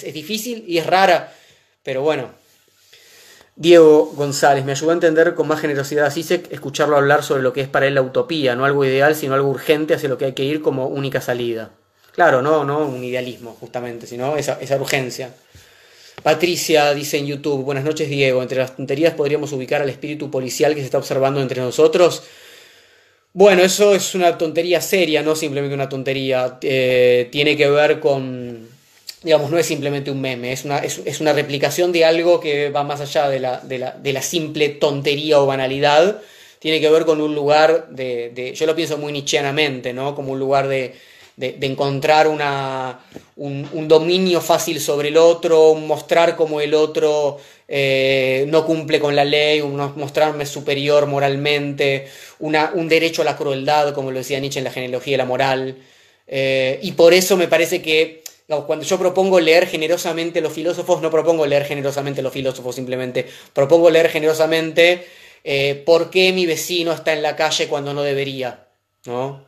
es, difícil y es rara, pero bueno. Diego González, me ayudó a entender con más generosidad a Sisek escucharlo hablar sobre lo que es para él la utopía, no algo ideal, sino algo urgente hacia lo que hay que ir como única salida. Claro, no, no un idealismo, justamente, sino esa, esa urgencia. Patricia dice en YouTube, buenas noches Diego, entre las tonterías podríamos ubicar al espíritu policial que se está observando entre nosotros. Bueno, eso es una tontería seria, no simplemente una tontería. Eh, tiene que ver con, digamos, no es simplemente un meme, es una, es, una replicación de algo que va más allá de la, de la, de la simple tontería o banalidad. Tiene que ver con un lugar de, de yo lo pienso muy nichianamente, ¿no? Como un lugar de, de, encontrar una, un, dominio fácil sobre el otro, mostrar cómo el otro eh, no cumple con la ley, mostrarme superior moralmente, una, un derecho a la crueldad, como lo decía Nietzsche en la genealogía de la moral. Eh, y por eso me parece que cuando yo propongo leer generosamente los filósofos, no propongo leer generosamente los filósofos simplemente, propongo leer generosamente eh, por qué mi vecino está en la calle cuando no debería, ¿no?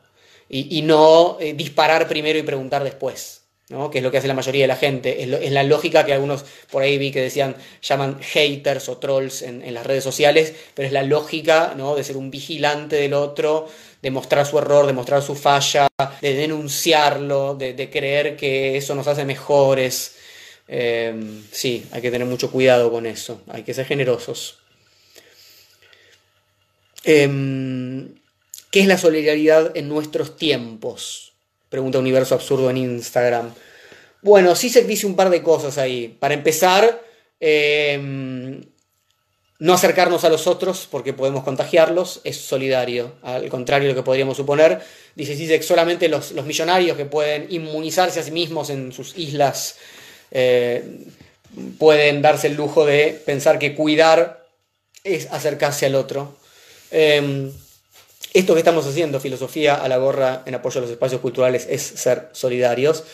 y, no eh, disparar primero y preguntar después. ¿no? que es lo que hace la mayoría de la gente, es, la lógica que algunos por ahí vi que decían, llaman haters o trolls en, las redes sociales, pero es la lógica ¿no? de ser un vigilante del otro, de mostrar su error, de mostrar su falla, de denunciarlo, de, creer que eso nos hace mejores. Em, sí, hay que tener mucho cuidado con eso, hay que ser generosos. Em, ¿Qué es la solidaridad en nuestros tiempos? Pregunta Universo Absurdo en Instagram. Bueno, sí se dice un par de cosas ahí. Para empezar, em, no acercarnos a los otros porque podemos contagiarlos, es solidario, al contrario de lo que podríamos suponer. Dice que solamente los, millonarios que pueden inmunizarse a sí mismos en sus islas eh, pueden darse el lujo de pensar que cuidar es acercarse al otro. Em, esto que estamos haciendo, filosofía a la gorra en apoyo a los espacios culturales, es ser solidarios.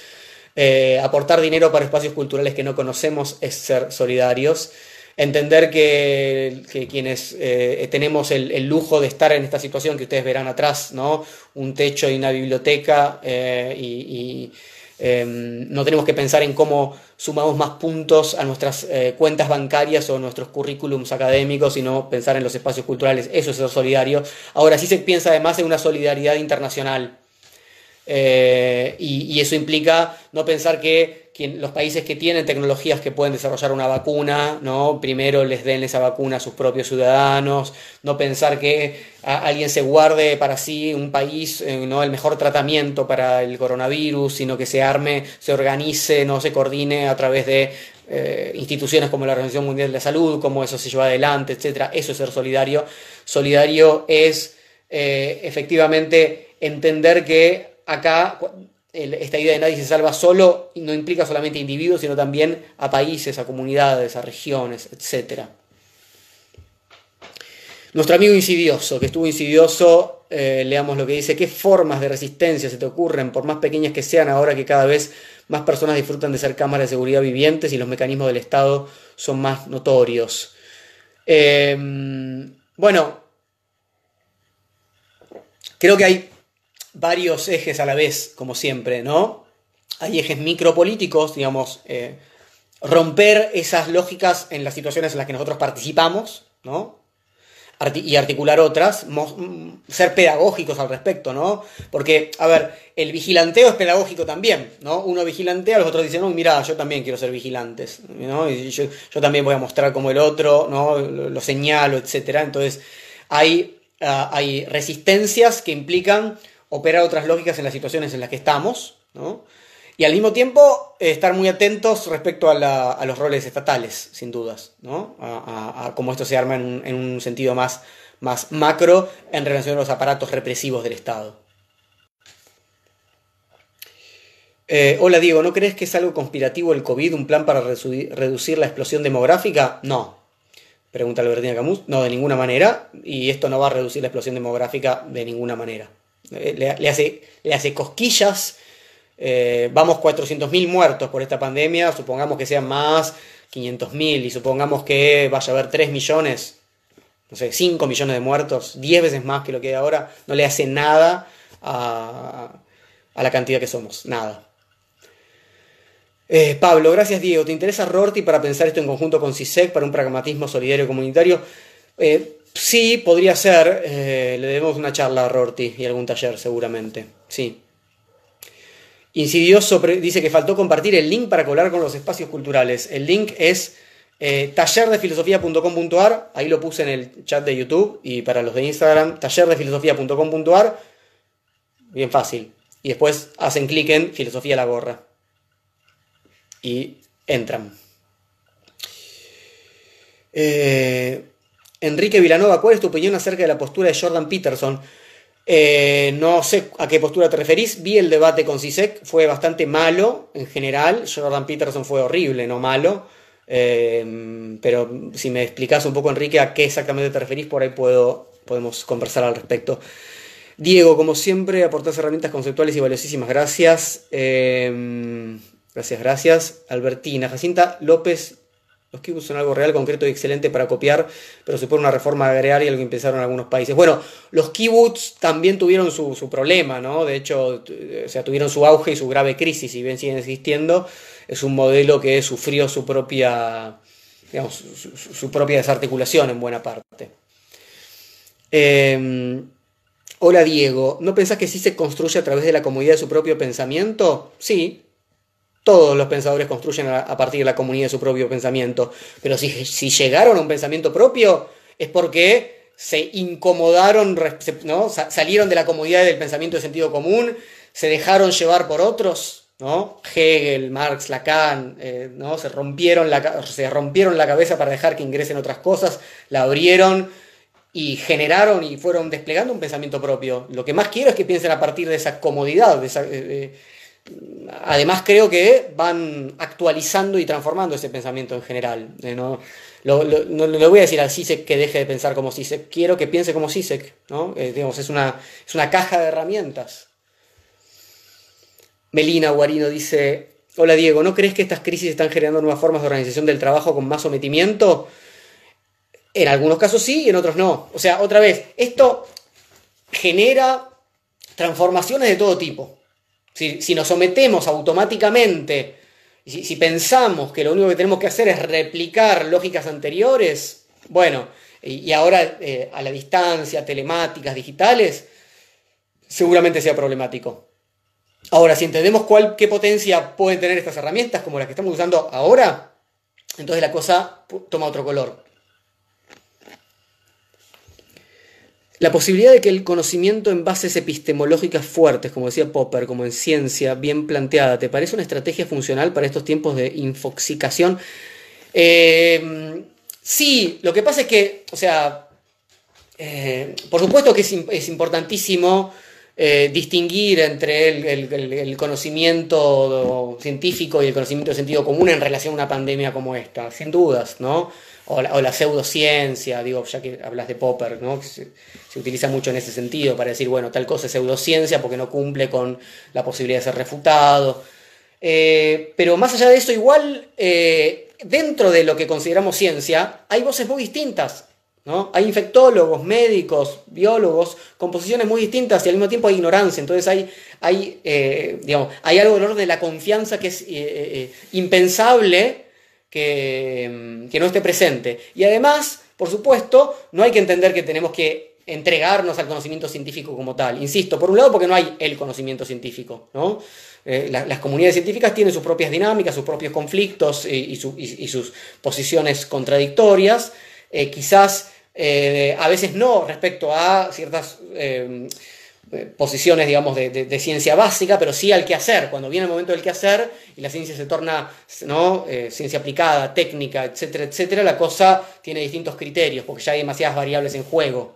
Eh, aportar dinero para espacios culturales que no conocemos es ser solidarios. Entender que, quienes eh, tenemos el, lujo de estar en esta situación que ustedes verán atrás, ¿no? un techo y una biblioteca eh, y Em, no tenemos que pensar en cómo sumamos más puntos a nuestras eh, cuentas bancarias o nuestros currículums académicos, sino pensar en los espacios culturales. Eso es ser solidario. Ahora sí se piensa además en una solidaridad internacional. Eh, y, eso implica no pensar que los países que tienen tecnologías que pueden desarrollar una vacuna, ¿no? primero les den esa vacuna a sus propios ciudadanos, no pensar que alguien se guarde para sí un país eh, ¿no? el mejor tratamiento para el coronavirus, sino que se arme, se organice, no se coordine a través de eh, instituciones como la Organización Mundial de la Salud, cómo eso se lleva adelante, etc. Eso es ser solidario. Solidario es efectivamente entender que acá esta idea de nadie se salva solo no implica solamente a individuos, sino también a países, a comunidades, a regiones, etc. Nuestro amigo insidioso, que estuvo insidioso, eh, leamos lo que dice, ¿qué formas de resistencia se te ocurren, por más pequeñas que sean, ahora que cada vez más personas disfrutan de ser cámaras de seguridad vivientes y los mecanismos del Estado son más notorios? Em, bueno, creo que hay varios ejes a la vez, como siempre, ¿no? Hay ejes micropolíticos, digamos, eh, romper esas lógicas en las situaciones en las que nosotros participamos, ¿no? y articular otras, mm, ser pedagógicos al respecto, ¿no? Porque, a ver, el vigilanteo es pedagógico también, ¿no? Uno vigilantea, los otros dicen, no, mira, yo también quiero ser vigilantes, ¿no? Y yo, también voy a mostrar como el otro, ¿no? Lo, señalo, etc. Entonces, hay, ah, hay resistencias que implican operar otras lógicas en las situaciones en las que estamos, ¿no? Y al mismo tiempo estar muy atentos respecto a, los roles estatales, sin dudas, ¿no? A, cómo esto se arma en un, sentido más, más macro en relación a los aparatos represivos del Estado. Eh, hola Diego, ¿no crees que es algo conspirativo el COVID, un plan para reducir la explosión demográfica? No. Pregunta Albertina Camus. No, de ninguna manera. Y esto no va a reducir la explosión demográfica de ninguna manera. Eh, le, hace, le hace cosquillas. Eh, vamos 400.000 muertos por esta pandemia, supongamos que sean más 500.000 y supongamos que vaya a haber 3 millones, no sé, 5 millones de muertos, 10 veces más que lo que hay ahora, no le hace nada a, la cantidad que somos, nada. Eh, Pablo, gracias Diego. ¿Te interesa Rorty para pensar esto en conjunto con CISEC para un pragmatismo solidario comunitario? Sí, podría ser. Eh, le debemos una charla a Rorty y algún taller, seguramente. Sí. Insidioso dice que faltó compartir el link para colar con los espacios culturales. El link es Eh, tallerdefilosofía.com.ar, ahí lo puse en el chat de YouTube y para los de Instagram, tallerdefilosofía.com.ar, bien fácil. Y después hacen clic en Filosofía la Gorra y entran. Eh, Enrique Vilanova, ¿cuál es tu opinión acerca de la postura de Jordan Peterson? Eh, no sé a qué postura te referís. Vi el debate con Sisek, fue bastante malo en general. Jordan Peterson fue horrible, no malo. Eh, pero si me explicas un poco, Enrique, a qué exactamente te referís, por ahí puedo, podemos conversar al respecto. Diego, como siempre, aportas herramientas conceptuales y valiosísimas. Gracias. gracias, gracias. Albertina, Jacinta López los kibbutz son algo real, concreto y excelente para copiar, pero supone una reforma agraria, lo que empezaron algunos países. Bueno, los kibbutz también tuvieron su, problema, ¿no? De hecho, o sea, tuvieron su auge y su grave crisis, y bien siguen existiendo. Es un modelo que sufrió su propia, digamos, su, propia desarticulación en buena parte. Em, hola Diego, ¿no pensás que sí se construye a través de la comodidad de su propio pensamiento? Sí, todos los pensadores construyen a, partir de la comunidad de su propio pensamiento. Pero si, llegaron a un pensamiento propio, es porque se incomodaron, ¿no? salieron de la comodidad del pensamiento de sentido común, se dejaron llevar por otros, ¿no? Hegel, Marx, Lacan, eh, ¿no? se, rompieron la, se rompieron la cabeza para dejar que ingresen otras cosas, la abrieron y generaron y fueron desplegando un pensamiento propio. Lo que más quiero es que piensen a partir de esa comodidad, de esa, además creo que van actualizando y transformando ese pensamiento en general. Eh, no, le voy a decir a CISEC que deje de pensar como CISEC, quiero que piense como CISEC. ¿no? Eh, es, una, es una caja de herramientas. Melina Guarino dice, hola Diego, ¿no crees que estas crisis están generando nuevas formas de organización del trabajo con más sometimiento? En algunos casos sí y en otros no. O sea, otra vez, esto genera transformaciones de todo tipo. Si, nos sometemos automáticamente, si, si pensamos que lo único que tenemos que hacer es replicar lógicas anteriores, bueno, y, ahora eh, a la distancia, telemáticas, digitales, seguramente sea problemático. Ahora, si entendemos cuál, qué potencia pueden tener estas herramientas, como las que estamos usando ahora, entonces la cosa toma otro color. La posibilidad de que el conocimiento en bases epistemológicas fuertes, como decía Popper, como en ciencia, bien planteada, ¿te parece una estrategia funcional para estos tiempos de infoxicación? Eh, sí, lo que pasa es que, o sea, eh, por supuesto que es, importantísimo eh, distinguir entre el, conocimiento científico y el conocimiento de sentido común en relación a una pandemia como esta, sin dudas, ¿no? O la, pseudociencia, digo, ya que hablas de Popper, ¿no? Se, utiliza mucho en ese sentido para decir, bueno, tal cosa es pseudociencia porque no cumple con la posibilidad de ser refutado. Eh, pero más allá de eso, igual, eh, dentro de lo que consideramos ciencia, hay voces muy distintas. ¿no? Hay infectólogos, médicos, biólogos, con posiciones muy distintas y al mismo tiempo hay ignorancia. Entonces hay, hay, eh, digamos, hay algo orden de la confianza que es impensable que, no esté presente. Y además, por supuesto, no hay que entender que tenemos que entregarnos al conocimiento científico como tal. Insisto, por un lado porque no hay el conocimiento científico, ¿no? Eh, las comunidades científicas tienen sus propias dinámicas, sus propios conflictos y, sus posiciones contradictorias. Eh, quizás eh, a veces no respecto a ciertas posiciones, digamos, de, ciencia básica, pero sí al quehacer. Cuando viene el momento del quehacer y la ciencia se torna, ¿no? Eh, ciencia aplicada, técnica, etcétera, etcétera, la cosa tiene distintos criterios, porque ya hay demasiadas variables en juego.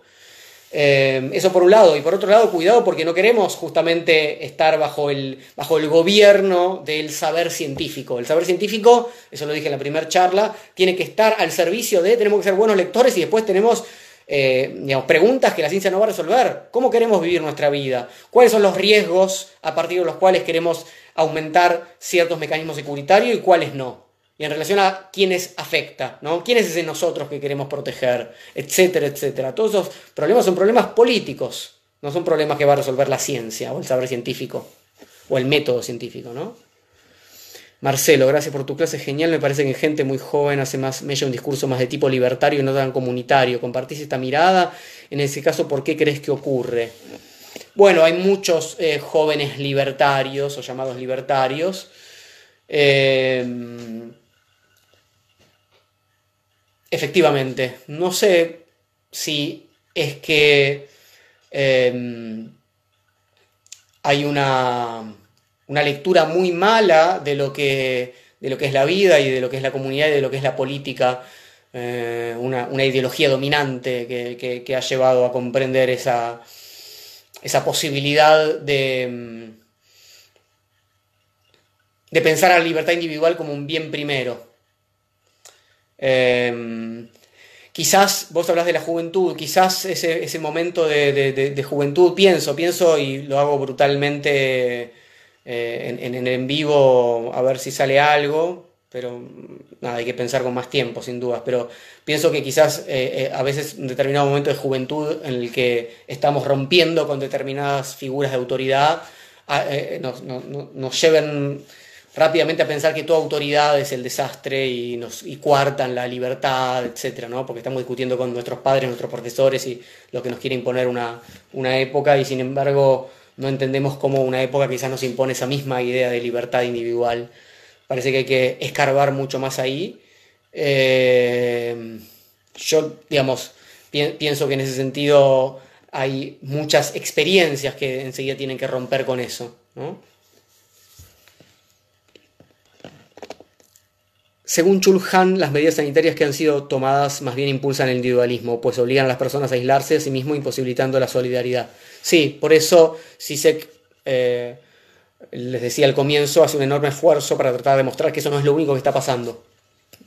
Eh, eso por un lado. Y por otro lado, cuidado porque no queremos justamente estar bajo el, bajo el gobierno del saber científico. El saber científico, eso lo dije en la primera charla, tiene que estar al servicio de, tenemos que ser buenos lectores y después tenemos eh, digamos, preguntas que la ciencia no va a resolver. ¿Cómo queremos vivir nuestra vida? ¿Cuáles son los riesgos a partir de los cuales queremos aumentar ciertos mecanismos securitarios y cuáles no? Y en relación a quiénes afecta, ¿no? ¿Quién es ese nosotros que queremos proteger? Etcétera, etcétera. Todos esos problemas son problemas políticos, no son problemas que va a resolver la ciencia o el saber científico o el método científico, ¿no? Marcelo, gracias por tu clase genial. Me parece que gente muy joven hace más un discurso más de tipo libertario y no tan comunitario. ¿Compartís esta mirada? En ese caso, ¿por qué crees que ocurre? Bueno, hay muchos eh, jóvenes libertarios o llamados libertarios. Eh, efectivamente, no sé si es que em, hay una, una, lectura muy mala de lo, que, de lo que es la vida y de lo que es la comunidad y de lo que es la política, eh, una, ideología dominante que, ha llevado a comprender esa, esa posibilidad de, em, de pensar a la libertad individual como un bien primero. Em, quizás vos hablas de la juventud, quizás ese, momento de, juventud, pienso, pienso y lo hago brutalmente eh, en, en, vivo a ver si sale algo, pero nada, hay que pensar con más tiempo, sin dudas, pero pienso que quizás eh, eh, a veces un determinado momento de juventud en el que estamos rompiendo con determinadas figuras de autoridad, ah, nos, nos lleven rápidamente a pensar que toda autoridad es el desastre y nos y cuartan la libertad, etcétera, ¿no? Porque estamos discutiendo con nuestros padres, nuestros profesores y lo que nos quiere imponer una, una época y sin embargo no entendemos cómo una época quizás nos impone esa misma idea de libertad individual. Parece que hay que escarbar mucho más ahí. Eh, yo, digamos, pienso que en ese sentido hay muchas experiencias que enseguida tienen que romper con eso. Según Chulhan, las medidas sanitarias que han sido tomadas más bien impulsan el individualismo, pues obligan a las personas a aislarse a sí mismos, imposibilitando la solidaridad. Sí, por eso Sisek, eh, les decía al comienzo, hace un enorme esfuerzo para tratar de demostrar que eso no es lo único que está pasando.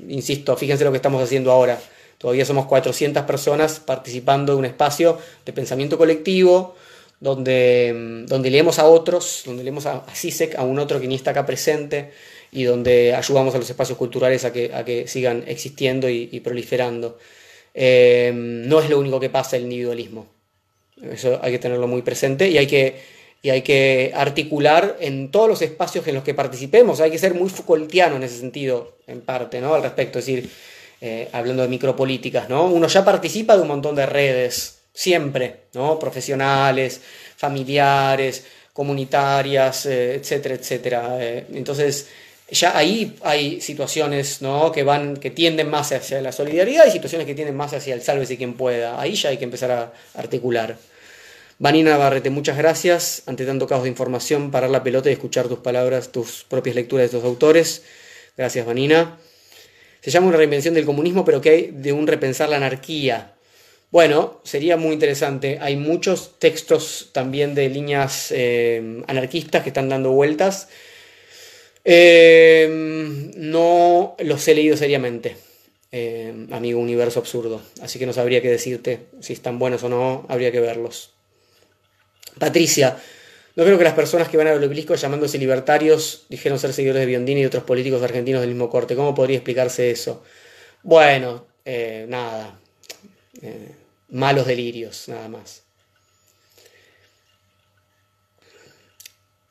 Insisto, fíjense lo que estamos haciendo ahora. Todavía somos 400 personas participando de un espacio de pensamiento colectivo, donde, mm, donde leemos a otros, donde leemos a, a Sisek, a un otro que ni está acá presente y donde ayudamos a los espacios culturales a que, a que sigan existiendo y, proliferando. Eh, no es lo único que pasa el individualismo. Eso hay que tenerlo muy presente y hay que, y hay que articular en todos los espacios en los que participemos. Hay que ser muy Foucaultiano en ese sentido, en parte, ¿no? Al respecto, es decir, eh, hablando de micropolíticas, ¿no? Uno ya participa de un montón de redes, siempre, ¿no? Profesionales, familiares, comunitarias, eh, etcétera, etcétera. entonces, ya ahí hay situaciones ¿no? que van, que tienden más hacia la solidaridad y situaciones que tienden más hacia el sálvese quien pueda. Ahí ya hay que empezar a articular. Vanina Barrete, muchas gracias. Ante tanto caos de información, parar la pelota y escuchar tus palabras, tus propias lecturas de estos autores. Gracias, Vanina. Se llama una reinvención del comunismo, pero que hay de un repensar la anarquía. Bueno, sería muy interesante. Hay muchos textos también de líneas eh, anarquistas que están dando vueltas Em, no los he leído seriamente, em, amigo Universo Absurdo, así que no sabría qué decirte si están buenos o no, habría que verlos. Patricia, no creo que las personas que van al obelisco llamándose libertarios dijeron ser seguidores de Biondini y otros políticos argentinos del mismo corte. ¿Cómo podría explicarse eso? Bueno, eh, nada. Eh, malos delirios, nada más.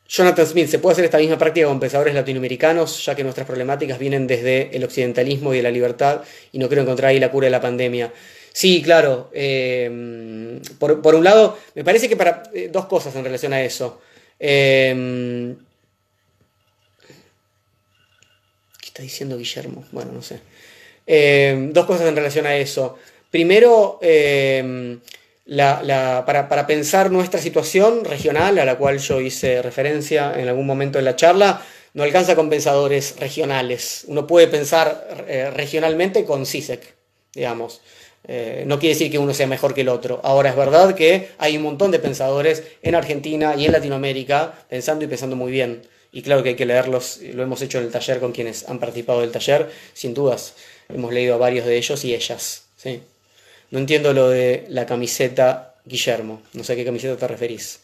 Jonathan Smith, ¿se puede hacer esta misma práctica con pensadores latinoamericanos, ya que nuestras problemáticas vienen desde el occidentalismo y de la libertad, y no creo encontrar ahí la cura de la pandemia? Sí, claro. Eh, por, un lado, me parece que para eh, dos cosas en relación a eso. Eh, ¿Qué está diciendo Guillermo? Bueno, no sé. dos cosas en relación a eso. Primero, para, pensar nuestra situación regional, a la cual yo hice referencia en algún momento en la charla, no alcanza con pensadores regionales. Uno puede pensar eh, regionalmente con CISEC, digamos. Eh, no quiere decir que uno sea mejor que el otro. Ahora es verdad que hay un montón de pensadores en Argentina y en Latinoamérica pensando y pensando muy bien. Y claro que hay que leerlos, lo hemos hecho en el taller con quienes han participado del taller, sin dudas. Hemos leído a varios de ellos y ellas. ¿sí? No entiendo lo de la camiseta Guillermo. No sé a qué camiseta te referís.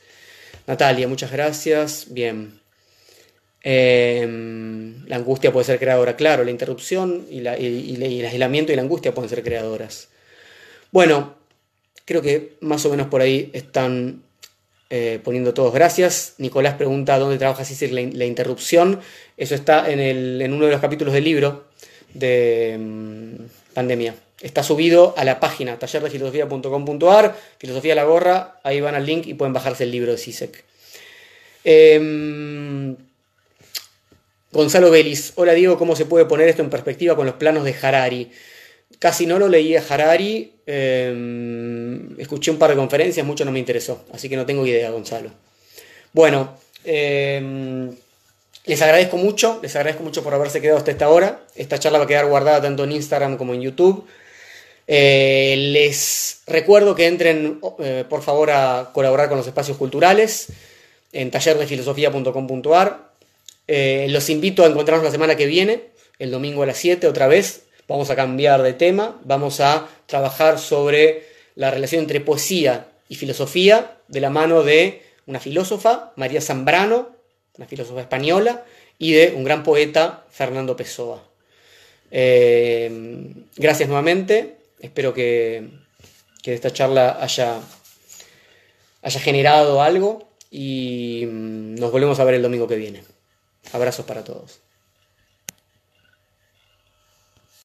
Natalia, muchas gracias. Bien. Em, la angustia puede ser creadora, claro. La interrupción y, el aislamiento y la angustia pueden ser creadoras. Bueno, creo que más o menos por ahí están eh, poniendo todos gracias. Nicolás pregunta dónde trabaja Cícero la, la interrupción. Eso está en, en, uno de los capítulos del libro de em, Pandemia. Está subido a la página tallerdefilosofía.com.ar, Filosofía la Gorra, ahí van al link y pueden bajarse el libro de CISEC. Em, Gonzalo Vélez, hola Diego, ¿cómo se puede poner esto en perspectiva con los planos de Harari? casi no lo leí a Harari. em, escuché un par de conferencias, mucho no me interesó. Así que no tengo idea, Gonzalo. Bueno, em, les agradezco mucho, les agradezco mucho por haberse quedado hasta esta hora. Esta charla va a quedar guardada tanto en Instagram como en YouTube. Eh, les recuerdo que entren, eh, por favor, a colaborar con los espacios culturales en tallerdefilosofía.com.ar. Eh, los invito a encontrarnos la semana que viene, el domingo a las 7 otra vez. Vamos a cambiar de tema, vamos a trabajar sobre la relación entre poesía y filosofía de la mano de una filósofa, María Zambrano, una filósofa española, y de un gran poeta, Fernando Pessoa. Gracias nuevamente, espero que, que esta charla haya, haya generado algo y mm, nos volvemos a ver el domingo que viene. Abrazos para todos.